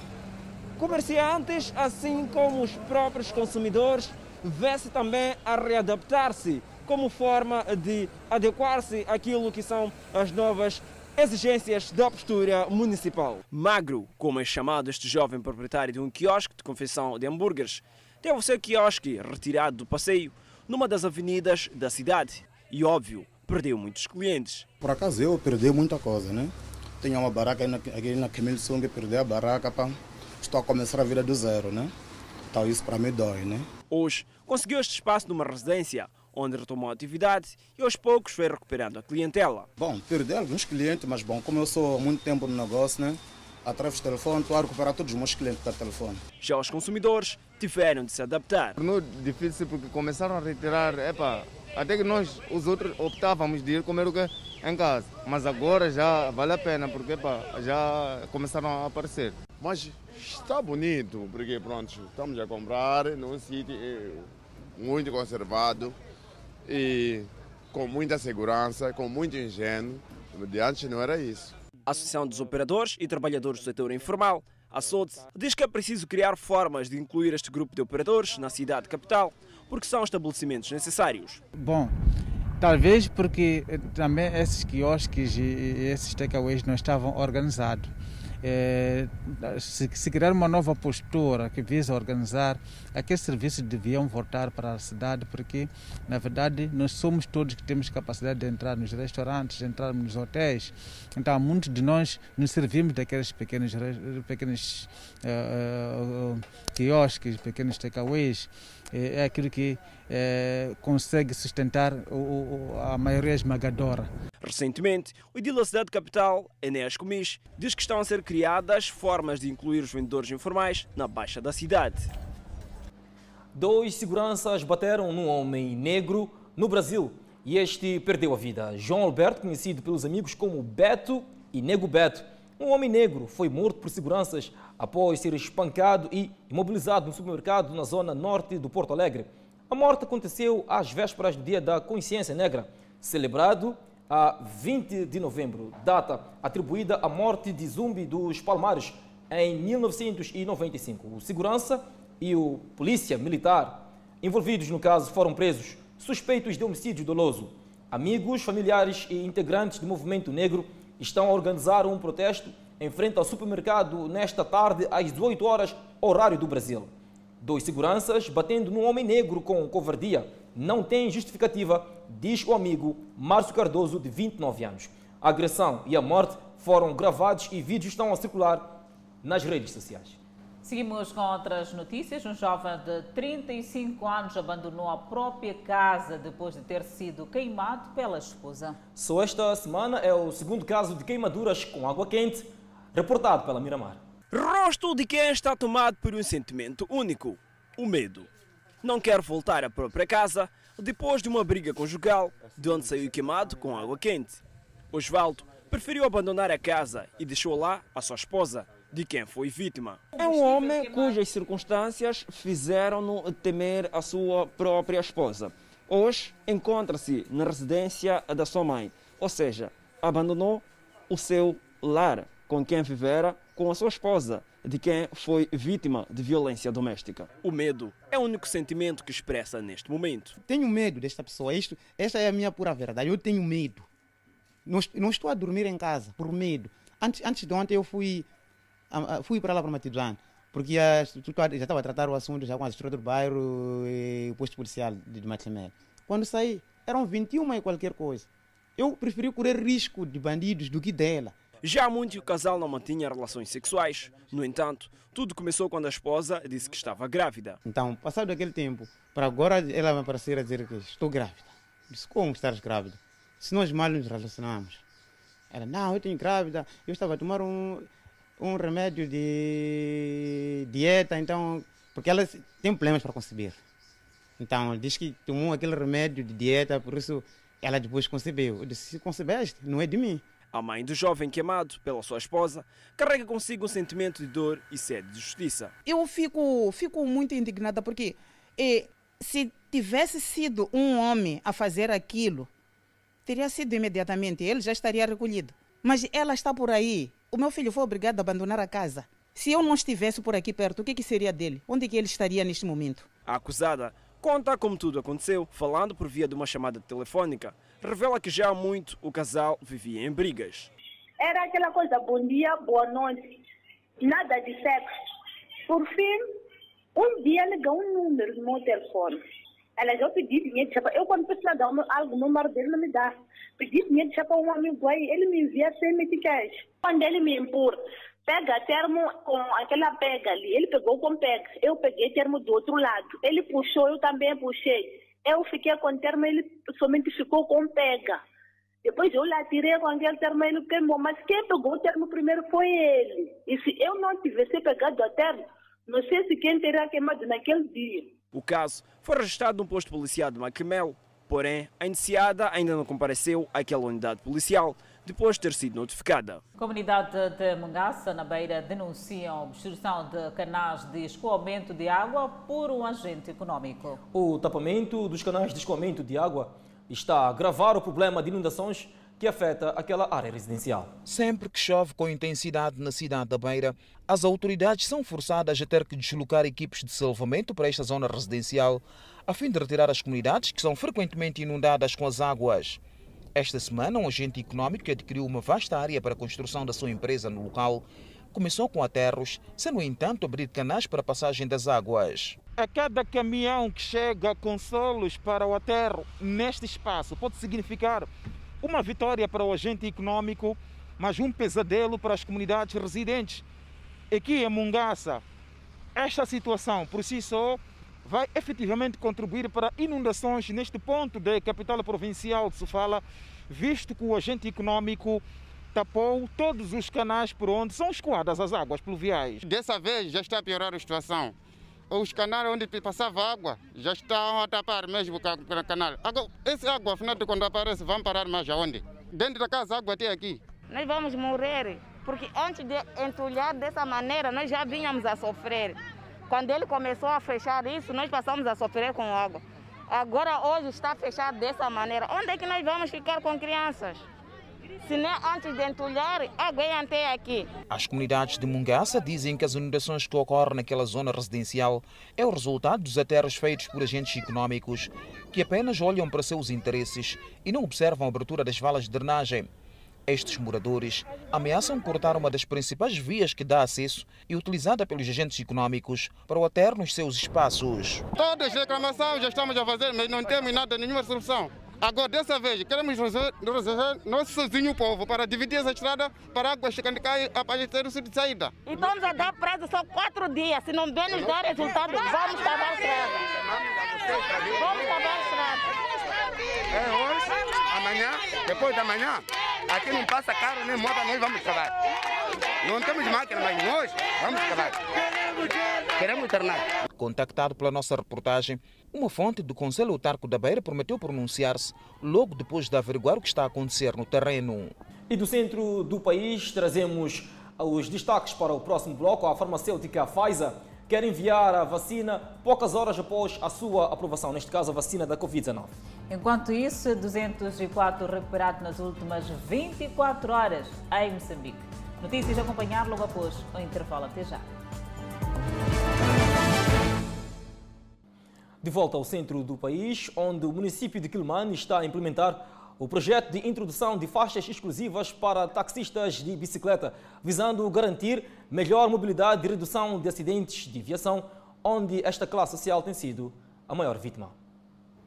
Comerciantes, assim como os próprios consumidores, vê-se também a readaptar-se como forma de adequar-se àquilo que são as novas exigências da postura municipal. Magro, como é chamado este jovem proprietário de um quiosque de confecção de hambúrgueres, teve o seu quiosque retirado do passeio numa das avenidas da cidade. E óbvio, perdeu muitos clientes. Por acaso eu perdi muita coisa, né? Tinha uma barraca aqui na Camille Sung, perdi a barraca, pá. estou a começar a vida do zero, né? Então isso para mim dói, né? Hoje conseguiu este espaço numa residência, onde retomou a atividade e aos poucos foi recuperando a clientela. Bom, perdi alguns clientes, mas bom, como eu sou há muito tempo no negócio, né? através do telefone, estou a recuperar todos os meus clientes pelo telefone. Já os consumidores tiveram de se adaptar. Tornou difícil porque começaram a retirar, epa, até que nós, os outros, optávamos de ir comer o que em casa. Mas agora já vale a pena, porque epa, já começaram a aparecer. Mas está bonito, porque pronto, estamos a comprar num sítio eh, muito conservado e com muita segurança, com muito engenho. De antes não era isso. A Associação dos Operadores e Trabalhadores do Setor Informal, a SODES, diz que é preciso criar formas de incluir este grupo de operadores na cidade capital, porque são estabelecimentos necessários. Bom, talvez porque eh, também esses quiosques e esses takeaways não estavam organizados é, se, se, criar uma nova postura que visa organizar, aqueles serviços deviam voltar para a cidade, porque, na verdade, nós somos todos que temos capacidade de entrar nos restaurantes, de entrar nos hotéis. Então, muitos de nós nos servimos daqueles pequenos, pequenos uh, uh, quiosques, pequenos takeaways. É, é aquilo que é, consegue sustentar o, a maioria esmagadora. Recentemente, o edil da cidade capital, Enéas Comis, diz que estão a ser criadas formas de incluir os vendedores informais na baixa da cidade. Dois seguranças bateram num homem negro no Brasil e este perdeu a vida. João Alberto, conhecido pelos amigos como Beto e Nego Beto, um homem negro foi morto por seguranças após ser espancado e imobilizado no supermercado na zona norte do Porto Alegre. A morte aconteceu às vésperas do Dia da Consciência Negra, celebrado a 20 de novembro, data atribuída à morte de Zumbi dos Palmares em 1995. O segurança e o polícia militar envolvidos no caso foram presos, suspeitos de homicídio doloso. Amigos, familiares e integrantes do movimento negro estão a organizar um protesto em frente ao supermercado nesta tarde às 18 horas, horário do Brasil. Dois seguranças batendo num homem negro com covardia não tem justificativa, diz o amigo Márcio Cardoso, de 29 anos. A agressão e a morte foram gravados e vídeos estão a circular nas redes sociais. Seguimos com outras notícias. Um jovem de 35 anos abandonou a própria casa depois de ter sido queimado pela esposa. Só esta semana é o segundo caso de queimaduras com água quente reportado pela Miramar. Rosto de quem está tomado por um sentimento único: o medo. Não quer voltar à própria casa depois de uma briga conjugal, de onde saiu queimado com água quente. Osvaldo preferiu abandonar a casa e deixou lá a sua esposa, de quem foi vítima. É um homem cujas circunstâncias fizeram-no temer a sua própria esposa. Hoje encontra-se na residência da sua mãe, ou seja, abandonou o seu lar com quem vivera com a sua esposa, de quem foi vítima de violência doméstica. O medo é o único sentimento que expressa neste momento. Tenho medo desta pessoa. Isto, esta é a minha pura verdade. Eu tenho medo. Não, não estou a dormir em casa por medo. Antes, antes de ontem eu fui, fui para lá para Matidlã, porque a, já estava a tratar o assunto já com a estrutura do bairro e o posto policial de Matlamel. Quando saí, eram 21 e qualquer coisa. Eu preferi correr risco de bandidos do que dela. Já há muito o casal não mantinha relações sexuais. No entanto, tudo começou quando a esposa disse que estava grávida. Então, passado aquele tempo, para agora ela me aparecer a dizer que estou grávida. Disse, como estás grávida? Se nós mal nos relacionamos. Ela, não, eu tenho grávida, eu estava a tomar um, um remédio de dieta, então, porque ela tem problemas para conceber. Então, diz que tomou aquele remédio de dieta, por isso ela depois concebeu. Eu disse, se concebeste, não é de mim. A mãe do jovem queimado pela sua esposa carrega consigo um sentimento de dor e sede de justiça. Eu fico, fico muito indignada porque eh, se tivesse sido um homem a fazer aquilo, teria sido imediatamente, ele já estaria recolhido. Mas ela está por aí. O meu filho foi obrigado a abandonar a casa. Se eu não estivesse por aqui perto, o que, que seria dele? Onde que ele estaria neste momento? A acusada conta como tudo aconteceu, falando por via de uma chamada telefônica revela que já há muito o casal vivia em brigas. Era aquela coisa, bom dia, boa noite, nada de sexo. Por fim, um dia ligou um número no meu telefone. Ela já pedi dinheiro de chapa. Eu, quando precisar dar algo, o número dele não me dá. Pedi dinheiro de chapa a um amigo aí, ele me envia sem meticais. Quando ele me impor, pega termo com aquela pega ali. Ele pegou com pega. Eu peguei termo do outro lado. Ele puxou, eu também puxei. Eu fiquei com o termo, ele somente ficou com pega. Depois eu lá tirei com aquele termo, ele queimou. Mas quem pegou o termo primeiro foi ele. E se eu não tivesse pegado o termo, não sei se quem teria queimado naquele dia. O caso foi registrado no posto policial de Maquimel. Porém, a iniciada ainda não compareceu àquela unidade policial depois de ter sido notificada. A comunidade de Mangaça, na Beira, denunciam obstrução de canais de escoamento de água por um agente econômico. O tapamento dos canais de escoamento de água está a agravar o problema de inundações que afeta aquela área residencial. Sempre que chove com intensidade na cidade da Beira, as autoridades são forçadas a ter que deslocar equipes de salvamento para esta zona residencial, a fim de retirar as comunidades que são frequentemente inundadas com as águas. Esta semana, um agente econômico que adquiriu uma vasta área para a construção da sua empresa no local começou com aterros, sem, no entanto, abrir canais para a passagem das águas. A cada caminhão que chega com solos para o aterro neste espaço pode significar uma vitória para o agente econômico, mas um pesadelo para as comunidades residentes. Aqui em Mungaça, esta situação por si só vai efetivamente contribuir para inundações neste ponto da capital provincial de Sofala, visto que o agente econômico tapou todos os canais por onde são escoadas as águas pluviais. Dessa vez já está a piorar a situação. Os canais onde passava água já estão a tapar mesmo o canal. Agora, essa água, afinal de quando aparece, vão parar mais aonde? Dentro da casa, a água até aqui. Nós vamos morrer, porque antes de entulhar dessa maneira, nós já vínhamos a sofrer. Quando ele começou a fechar isso, nós passamos a sofrer com água. Agora, hoje, está fechado dessa maneira. Onde é que nós vamos ficar com crianças? Se nem antes de entulhar, até aqui. As comunidades de Mungaça dizem que as inundações que ocorrem naquela zona residencial é o resultado dos aterros feitos por agentes econômicos que apenas olham para seus interesses e não observam a abertura das valas de drenagem. Estes moradores ameaçam cortar uma das principais vias que dá acesso e utilizada pelos agentes econômicos para o aterro nos seus espaços. Todas as reclamações já estamos a fazer, mas não temos nada, nenhuma solução. Agora, dessa vez, queremos resolver, nosso sozinho o povo para dividir essa estrada para a água chegando cá e aparecer o de saída. E estamos a dar prazo só quatro dias. Se não bem nos dar resultado, vamos acabar a estrada. Vamos acabar a estrada. É hoje, amanhã, depois da manhã. Aqui não passa carro nem moto, nós vamos cavar. Não temos máquina, mas nós vamos cavar. Queremos tornar. Contactado pela nossa reportagem, uma fonte do Conselho Autarco da Beira prometeu pronunciar-se logo depois de averiguar o que está a acontecer no terreno. E do centro do país trazemos Os destaques para o próximo bloco, a farmacêutica Pfizer quer enviar a vacina poucas horas após a sua aprovação, neste caso a vacina da Covid-19. Enquanto isso, 204 recuperados nas últimas 24 horas em Moçambique. Notícias a acompanhar logo após o intervalo. Até já. De volta ao centro do país, onde o município de Quilmane está a implementar o projeto de introdução de faixas exclusivas para taxistas de bicicleta, visando garantir melhor mobilidade e redução de acidentes de viação, onde esta classe social tem sido a maior vítima.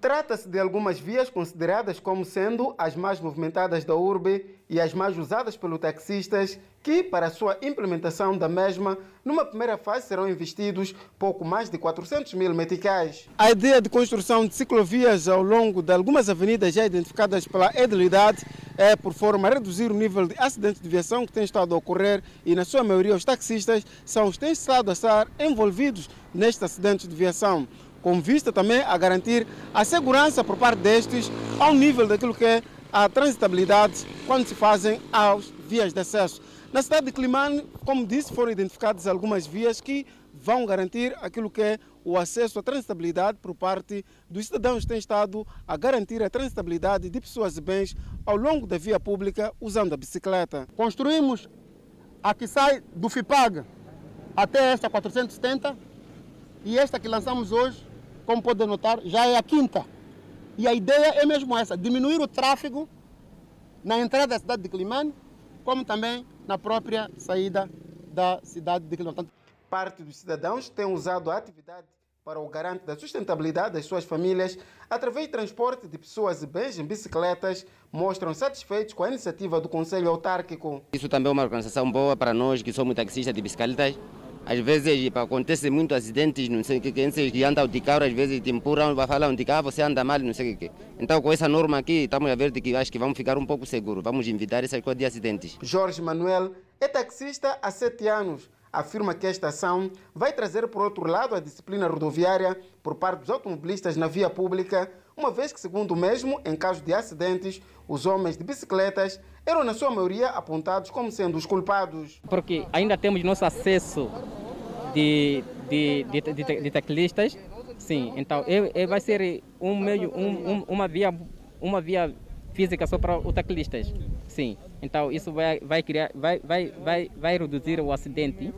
Trata-se de algumas vias consideradas como sendo as mais movimentadas da urbe e as mais usadas pelos taxistas, que, para a sua implementação da mesma, numa primeira fase serão investidos pouco mais de 400 mil meticais. A ideia de construção de ciclovias ao longo de algumas avenidas já identificadas pela edilidade é por forma a reduzir o nível de acidentes de viação que tem estado a ocorrer e, na sua maioria, os taxistas são os que têm estado a estar envolvidos nestes acidentes de viação com vista também a garantir a segurança por parte destes ao nível daquilo que é a transitabilidade quando se fazem as vias de acesso. Na cidade de Climane, como disse, foram identificadas algumas vias que vão garantir aquilo que é o acesso à transitabilidade por parte dos cidadãos que têm estado a garantir a transitabilidade de pessoas e bens ao longo da via pública usando a bicicleta. Construímos a que sai do FIPAG até esta 470 e esta que lançamos hoje como pode notar, já é a quinta. E a ideia é mesmo essa, diminuir o tráfego na entrada da cidade de Climane, como também na própria saída da cidade de Climane. Parte dos cidadãos tem usado a atividade para o garante da sustentabilidade das suas famílias através de transporte de pessoas e bens em bicicletas, mostram satisfeitos com a iniciativa do Conselho Autárquico. Isso também é uma organização boa para nós que somos taxistas de bicicletas às vezes acontece muito acidentes, não sei o que, que, que andam de carro, às vezes te empurram, vai falar de carro, você anda mal, não sei o que. Então com essa norma aqui, estamos a ver que acho que vamos ficar um pouco seguros, vamos evitar essas coisas de acidentes. Jorge Manuel é taxista há sete anos. Afirma que esta ação vai trazer, por outro lado, a disciplina rodoviária por parte dos automobilistas na via pública, uma vez que, segundo o mesmo, em caso de acidentes, os homens de bicicletas eram, na sua maioria, apontados como sendo os culpados. Porque ainda temos nosso acesso de, de, de, de, de teclistas, sim. Então, é, é, vai ser um meio, um, um, uma, via, uma via física só para os teclistas, sim. Então, isso vai, vai, criar, vai, vai, vai, vai reduzir o acidente.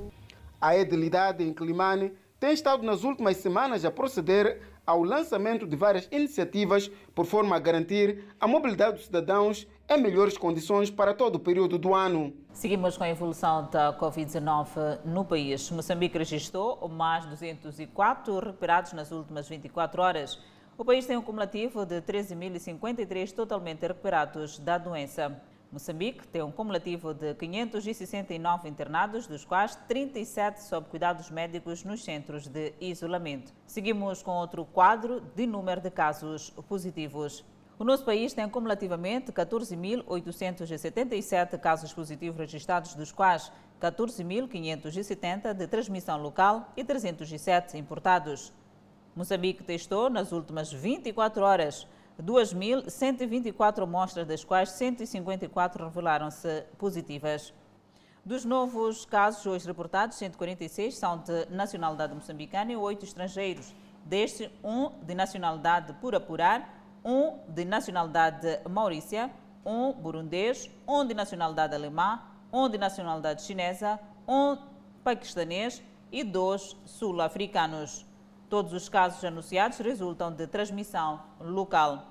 A edilidade em Climane tem estado nas últimas semanas a proceder ao lançamento de várias iniciativas por forma a garantir a mobilidade dos cidadãos em melhores condições para todo o período do ano. Seguimos com a evolução da Covid-19 no país. Moçambique registrou mais 204 recuperados nas últimas 24 horas. O país tem um cumulativo de 13.053 totalmente recuperados da doença. Moçambique tem um cumulativo de 569 internados, dos quais 37 sob cuidados médicos nos centros de isolamento. Seguimos com outro quadro de número de casos positivos. O nosso país tem cumulativamente 14.877 casos positivos registrados, dos quais 14.570 de transmissão local e 307 importados. Moçambique testou nas últimas 24 horas 2.124 amostras, das quais 154 revelaram-se positivas. Dos novos casos hoje reportados, 146 são de nacionalidade moçambicana e 8 estrangeiros. Destes, um de nacionalidade por apurar um de nacionalidade maurícia, um burundês, um de nacionalidade alemã, um de nacionalidade chinesa, um paquistanês e dois sul-africanos. Todos os casos anunciados resultam de transmissão local.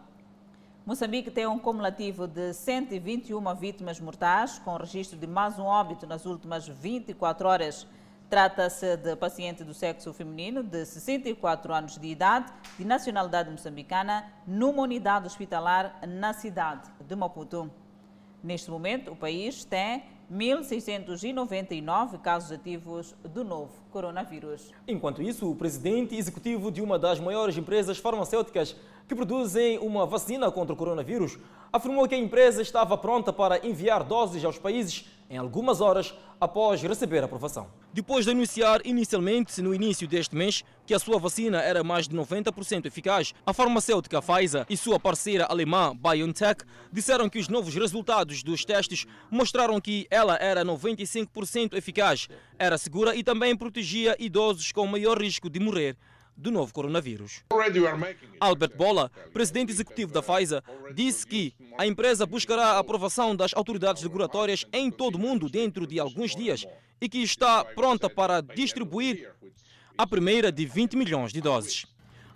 Moçambique tem um cumulativo de 121 vítimas mortais, com registro de mais um óbito nas últimas 24 horas. Trata-se de paciente do sexo feminino de 64 anos de idade, de nacionalidade moçambicana, numa unidade hospitalar na cidade de Maputo. Neste momento, o país tem 1.699 casos ativos do novo coronavírus. Enquanto isso, o presidente executivo de uma das maiores empresas farmacêuticas que produzem uma vacina contra o coronavírus afirmou que a empresa estava pronta para enviar doses aos países em algumas horas após receber a aprovação. depois de anunciar inicialmente, no início deste mês, que a sua vacina era mais de 90% eficaz, a farmacêutica Pfizer e sua parceira alemã BioNTech disseram que os novos resultados dos testes mostraram que ela era 95% eficaz, era segura e também protegia idosos com maior risco de morrer do novo coronavírus. Albert Bola, presidente executivo da Pfizer, disse que a empresa buscará a aprovação das autoridades regulatórias em todo o mundo dentro de alguns dias e que está pronta para distribuir a primeira de 20 milhões de doses.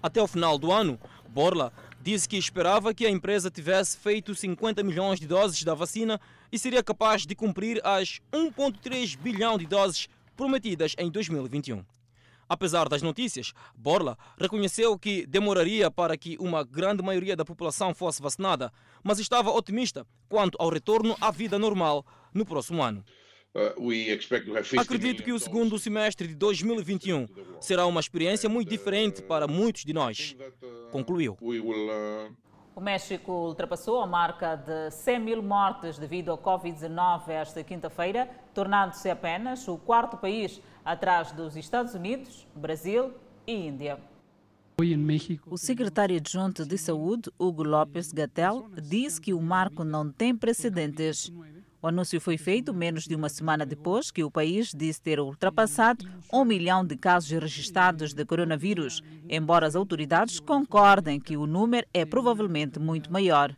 Até o final do ano, Borla disse que esperava que a empresa tivesse feito 50 milhões de doses da vacina e seria capaz de cumprir as 1,3 bilhão de doses prometidas em 2021. Apesar das notícias, Borla reconheceu que demoraria para que uma grande maioria da população fosse vacinada, mas estava otimista quanto ao retorno à vida normal no próximo ano. Acredito que o segundo semestre de 2021 será uma experiência muito diferente para muitos de nós, concluiu. O México ultrapassou a marca de 100 mil mortes devido ao Covid-19 esta quinta-feira, tornando-se apenas o quarto país atrás dos Estados Unidos, Brasil e Índia. O secretário adjunto de Saúde, Hugo Lopes Gatel, diz que o marco não tem precedentes. O anúncio foi feito menos de uma semana depois que o país disse ter ultrapassado um milhão de casos registrados de coronavírus, embora as autoridades concordem que o número é provavelmente muito maior.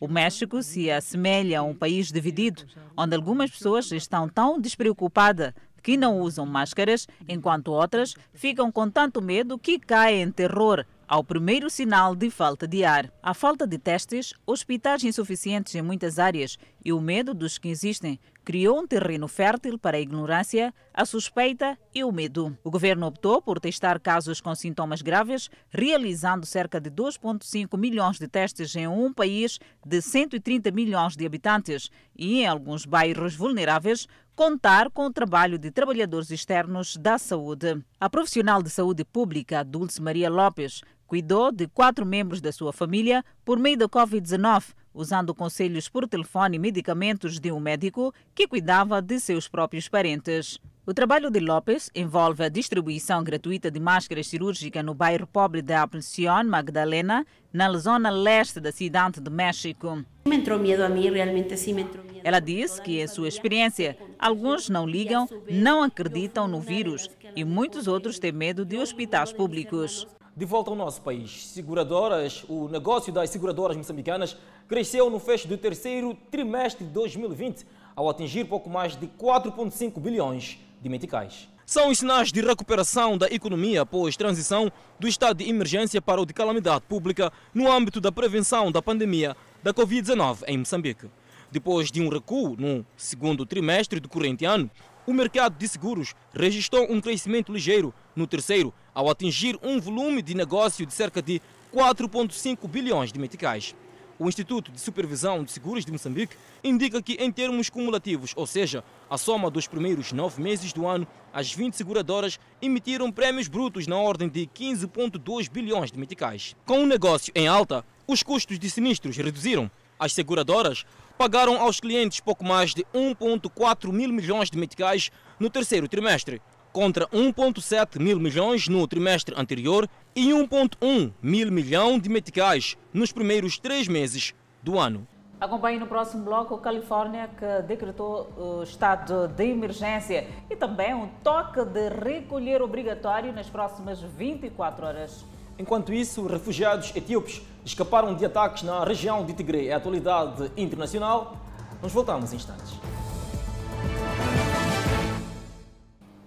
O México se assemelha a um país dividido, onde algumas pessoas estão tão despreocupadas que não usam máscaras, enquanto outras ficam com tanto medo que caem em terror ao primeiro sinal de falta de ar. A falta de testes, hospitais insuficientes em muitas áreas e o medo dos que existem criou um terreno fértil para a ignorância, a suspeita e o medo. O governo optou por testar casos com sintomas graves, realizando cerca de 2,5 milhões de testes em um país de 130 milhões de habitantes e em alguns bairros vulneráveis, contar com o trabalho de trabalhadores externos da saúde. A profissional de saúde pública, Dulce Maria Lopes, cuidou de quatro membros da sua família por meio da Covid-19, usando conselhos por telefone e medicamentos de um médico que cuidava de seus próprios parentes. O trabalho de Lopes envolve a distribuição gratuita de máscaras cirúrgicas no bairro pobre da Aprencion Magdalena, na zona leste da cidade de México. Me entrou medo a mim, realmente sim me entrou medo. Ela disse que, em sua experiência, alguns não ligam, não acreditam no vírus e muitos outros têm medo de hospitais públicos. De volta ao nosso país, seguradoras, o negócio das seguradoras moçambicanas cresceu no fecho do terceiro trimestre de 2020, ao atingir pouco mais de 4,5 bilhões de meticais. São os sinais de recuperação da economia após transição do estado de emergência para o de calamidade pública no âmbito da prevenção da pandemia da Covid-19 em Moçambique. Depois de um recuo no segundo trimestre do corrente ano, o mercado de seguros registrou um crescimento ligeiro no terceiro, ao atingir um volume de negócio de cerca de 4,5 bilhões de meticais. O Instituto de Supervisão de Seguros de Moçambique indica que, em termos cumulativos, ou seja, a soma dos primeiros nove meses do ano, as 20 seguradoras emitiram prémios brutos na ordem de 15,2 bilhões de meticais. Com o negócio em alta, os custos de sinistros reduziram. As seguradoras pagaram aos clientes pouco mais de 1,4 mil milhões de meticais no terceiro trimestre, contra 1,7 mil milhões no trimestre anterior e 1,1 mil milhão de meticais nos primeiros três meses do ano. Acompanhe no próximo bloco Califórnia, que decretou o estado de emergência e também um toque de recolher obrigatório nas próximas 24 horas. Enquanto isso, refugiados etíopes escaparam de ataques na região de Tigre. É a atualidade internacional. Nós voltamos em instantes.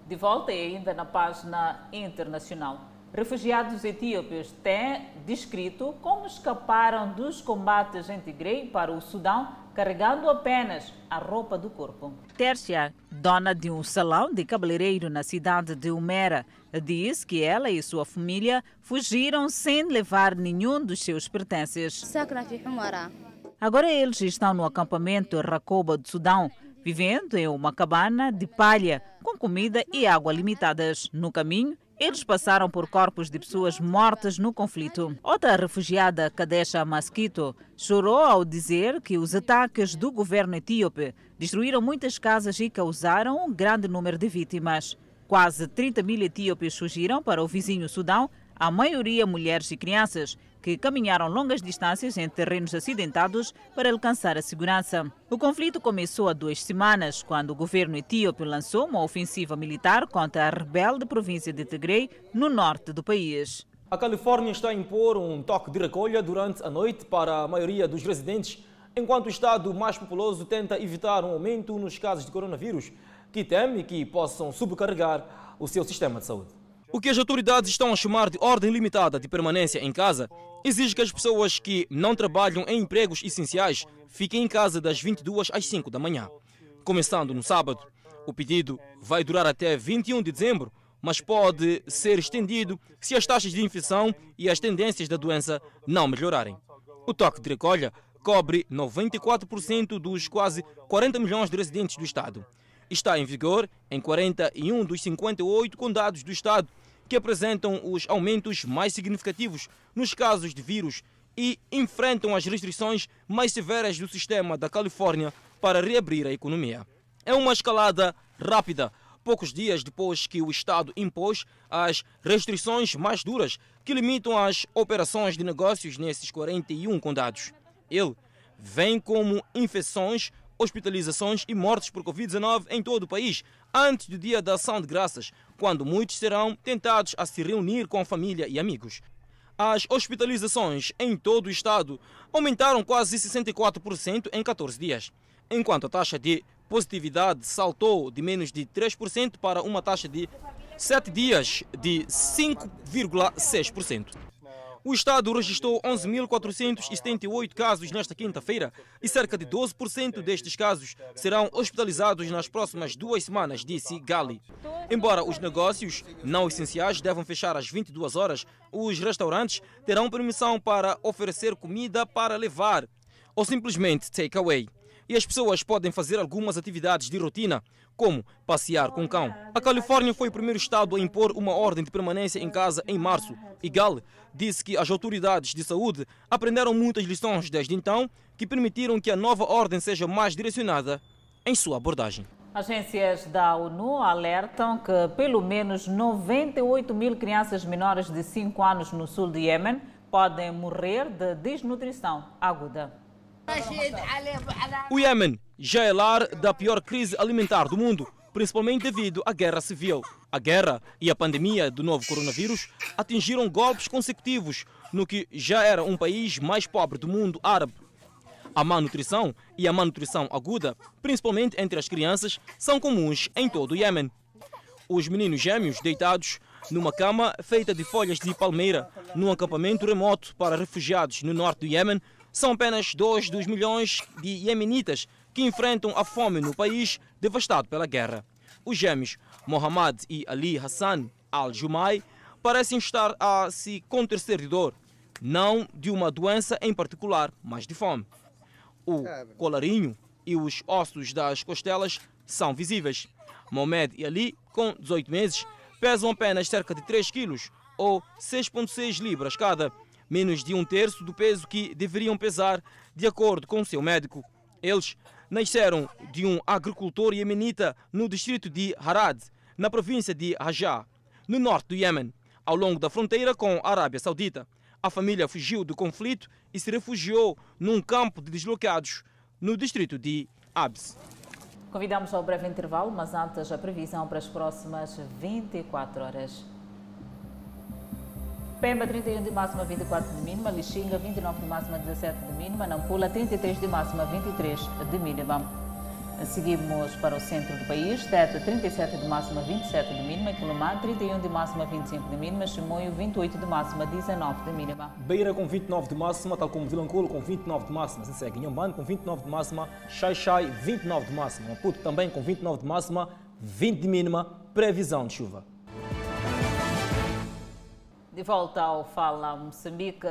De volta e ainda na página internacional. Refugiados etíopes têm descrito como escaparam dos combates em Tigre para o Sudão, carregando apenas a roupa do corpo. Tércia, dona de um salão de cabeleireiro na cidade de Humera, diz que ela e sua família fugiram sem levar nenhum dos seus pertences. Agora eles estão no acampamento Racoba do Sudão, vivendo em uma cabana de palha com comida e água limitadas. No caminho, Eles passaram por corpos de pessoas mortas no conflito. Outra refugiada, Kadesha Masquito, chorou ao dizer que os ataques do governo etíope destruíram muitas casas e causaram um grande número de vítimas. Quase 30 mil etíopes fugiram para o vizinho Sudão, a maioria mulheres e crianças, que caminharam longas distâncias em terrenos acidentados para alcançar a segurança. O conflito começou há duas semanas, quando o governo etíope lançou uma ofensiva militar contra a rebelde província de Tigray, no norte do país. A Califórnia está a impor um toque de recolha durante a noite para a maioria dos residentes, enquanto o estado mais populoso tenta evitar um aumento nos casos de coronavírus, que teme que possam sobrecarregar o seu sistema de saúde. O que as autoridades estão a chamar de ordem limitada de permanência em casa exige que as pessoas que não trabalham em empregos essenciais fiquem em casa das 22 às 5 da manhã. Começando no sábado, o pedido vai durar até 21 de dezembro, mas pode ser estendido se as taxas de infecção e as tendências da doença não melhorarem. O toque de recolha cobre 94% dos quase 40 milhões de residentes do Estado. Está em vigor em 41 dos 58 condados do Estado que apresentam os aumentos mais significativos nos casos de vírus e enfrentam as restrições mais severas do sistema da Califórnia para reabrir a economia. É uma escalada rápida, poucos dias depois que o Estado impôs as restrições mais duras que limitam as operações de negócios nesses 41 condados. Ele vem como infecções hospitalizações e mortes por Covid-19 em todo o país, antes do dia da ação de graças, quando muitos serão tentados a se reunir com a família e amigos. As hospitalizações em todo o estado aumentaram quase 64% em 14 dias, enquanto a taxa de positividade saltou de menos de 3% para uma taxa de 7 dias de 5,6%. O Estado registrou 11.478 casos nesta quinta-feira e cerca de 12% destes casos serão hospitalizados nas próximas duas semanas, disse Gali. Embora os negócios não essenciais devam fechar às 22 horas, os restaurantes terão permissão para oferecer comida para levar ou simplesmente take-away e as pessoas podem fazer algumas atividades de rotina, como passear com cão. A Califórnia foi o primeiro estado a impor uma ordem de permanência em casa em março. E Gal disse que as autoridades de saúde aprenderam muitas lições desde então que permitiram que a nova ordem seja mais direcionada em sua abordagem. Agências da ONU alertam que pelo menos 98 mil crianças menores de 5 anos no sul de Iêmen podem morrer de desnutrição aguda. O Iêmen já é lar da pior crise alimentar do mundo, principalmente devido à guerra civil. A guerra e a pandemia do novo coronavírus atingiram golpes consecutivos no que já era um país mais pobre do mundo árabe. A malnutrição e a malnutrição aguda, principalmente entre as crianças, são comuns em todo o Iêmen. Os meninos gêmeos deitados numa cama feita de folhas de palmeira num acampamento remoto para refugiados no norte do Iêmen são apenas dois dos milhões de iemenitas que enfrentam a fome no país devastado pela guerra. Os gêmeos Mohammad e Ali Hassan al-Jumai parecem estar a se contercer de dor, não de uma doença em particular, mas de fome. O colarinho e os ossos das costelas são visíveis. Mohamed e Ali, com 18 meses, pesam apenas cerca de 3 quilos ou 6,6 libras cada menos de um terço do peso que deveriam pesar, de acordo com seu médico. Eles nasceram de um agricultor iemenita no distrito de Harad, na província de Rajah, no norte do Iêmen, ao longo da fronteira com a Arábia Saudita. A família fugiu do conflito e se refugiou num campo de deslocados no distrito de Abs. Convidamos ao breve intervalo, mas antes a previsão para as próximas 24 horas. Pemba 31 de máxima, 24 de mínima. Lixinga 29 de máxima, 17 de mínima. Nampula 33 de máxima, 23 de mínima. Seguimos para o centro do país. Teta 37 de máxima, 27 de mínima. Quilomar 31 de máxima, 25 de mínima. Chimoio 28 de máxima, 19 de mínima. Beira com 29 de máxima, tal como Vilanculo com 29 de máxima. Se segue Inhambane com 29 de máxima. Xai Xai 29 de máxima. Maputo também com 29 de máxima, 20 de mínima. Previsão de chuva. De volta ao Fala Moçambique,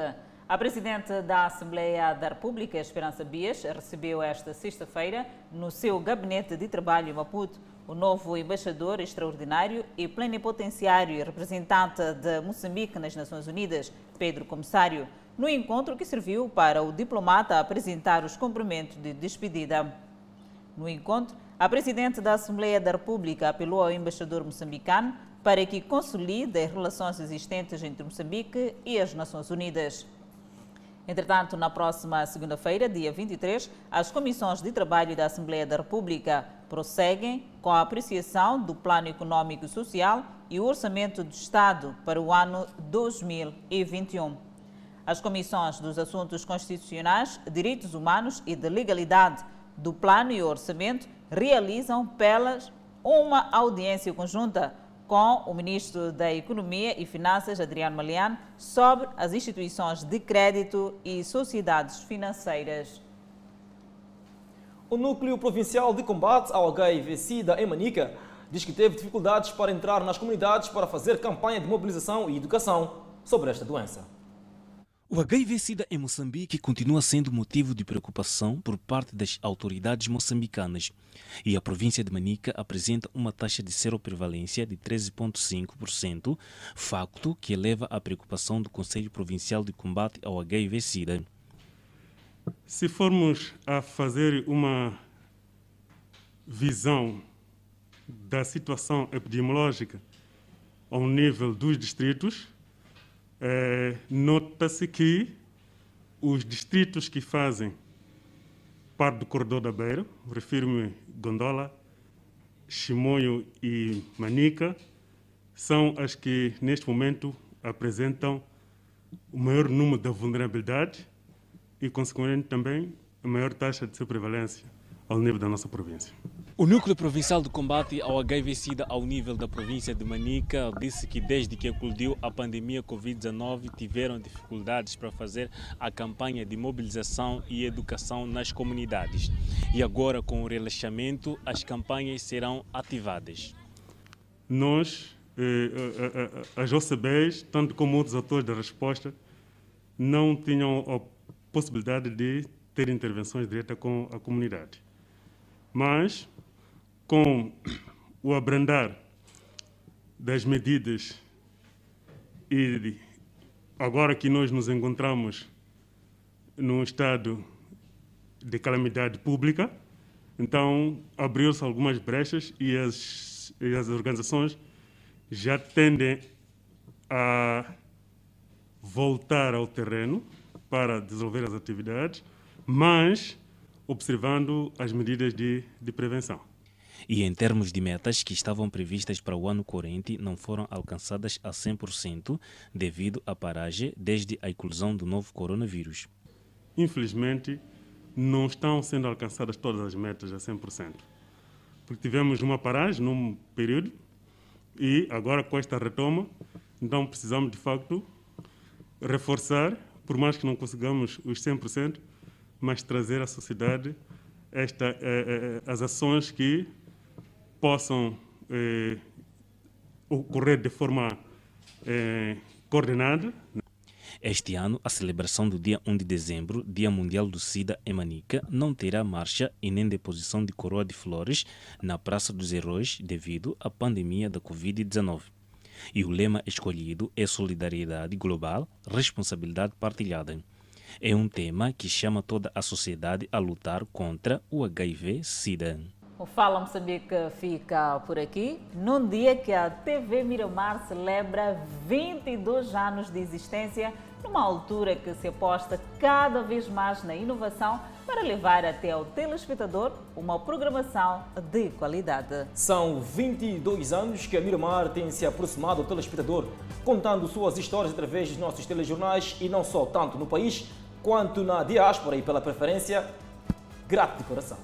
a Presidente da Assembleia da República, Esperança Bias, recebeu esta sexta-feira, no seu gabinete de trabalho em Maputo, o novo embaixador extraordinário e plenipotenciário e representante de Moçambique nas Nações Unidas, Pedro Comissário, no encontro que serviu para o diplomata apresentar os cumprimentos de despedida. No encontro, a presidente da Assembleia da República apelou ao embaixador moçambicano para que consolide as relações existentes entre Moçambique e as Nações Unidas. Entretanto, na próxima segunda-feira, dia 23, as comissões de trabalho da Assembleia da República prosseguem com a apreciação do Plano Econômico e Social e o Orçamento do Estado para o ano 2021. As comissões dos Assuntos Constitucionais, Direitos Humanos e de Legalidade do Plano e Orçamento realizam pelas uma audiência conjunta com o ministro da Economia e Finanças, Adriano Maliano, sobre as instituições de crédito e sociedades financeiras. O Núcleo Provincial de Combate ao HIV-Sida em Manica diz que teve dificuldades para entrar nas comunidades para fazer campanha de mobilização e educação sobre esta doença. O HIV-Sida em Moçambique continua sendo motivo de preocupação por parte das autoridades moçambicanas e a província de Manica apresenta uma taxa de seroprevalência de 13,5%, facto que eleva a preocupação do Conselho Provincial de Combate ao HIV-Sida. Se formos a fazer uma visão da situação epidemiológica ao nível dos distritos, é, nota-se que os distritos que fazem parte do corredor da Beira, refiro-me Gondola, Chimoio e Manica, são as que neste momento apresentam o maior número de vulnerabilidade e, consequentemente, também a maior taxa de prevalência ao nível da nossa província. O Núcleo Provincial de Combate ao HIV-Sida ao nível da província de Manica disse que desde que eclodiu a pandemia Covid-19 tiveram dificuldades para fazer a campanha de mobilização e educação nas comunidades. E agora, com o relaxamento, as campanhas serão ativadas. Nós, eh, eh, eh, as OCBs, tanto como outros atores da resposta, não tinham a possibilidade de ter intervenções diretas com a comunidade. Mas com o abrandar das medidas e agora que nós nos encontramos num estado de calamidade pública, então abriu-se algumas brechas e as, e as organizações já tendem a voltar ao terreno para desenvolver as atividades, mas observando as medidas de, de prevenção e em termos de metas que estavam previstas para o ano corrente não foram alcançadas a 100% devido à paragem desde a inclusão do novo coronavírus. Infelizmente, não estão sendo alcançadas todas as metas a 100%. Porque tivemos uma paragem num período e agora com esta retoma, então precisamos de facto reforçar, por mais que não consigamos os 100%, mas trazer à sociedade esta, eh, eh, as ações que possam eh, ocorrer de forma eh, coordenada. Este ano, a celebração do dia 1 de dezembro, Dia Mundial do SIDA em Manica, não terá marcha e nem deposição de coroa de flores na Praça dos Heróis devido à pandemia da Covid-19. E o lema escolhido é Solidariedade Global, Responsabilidade Partilhada. É um tema que chama toda a sociedade a lutar contra o HIV-Sida. O Fala Moçambique fica por aqui, num dia que a TV Miramar celebra 22 anos de existência, numa altura que se aposta cada vez mais na inovação para levar até ao telespectador uma programação de qualidade. São 22 anos que a Miramar tem se aproximado do telespectador, contando suas histórias através dos nossos telejornais e não só tanto no país quanto na diáspora e pela preferência, grato de coração.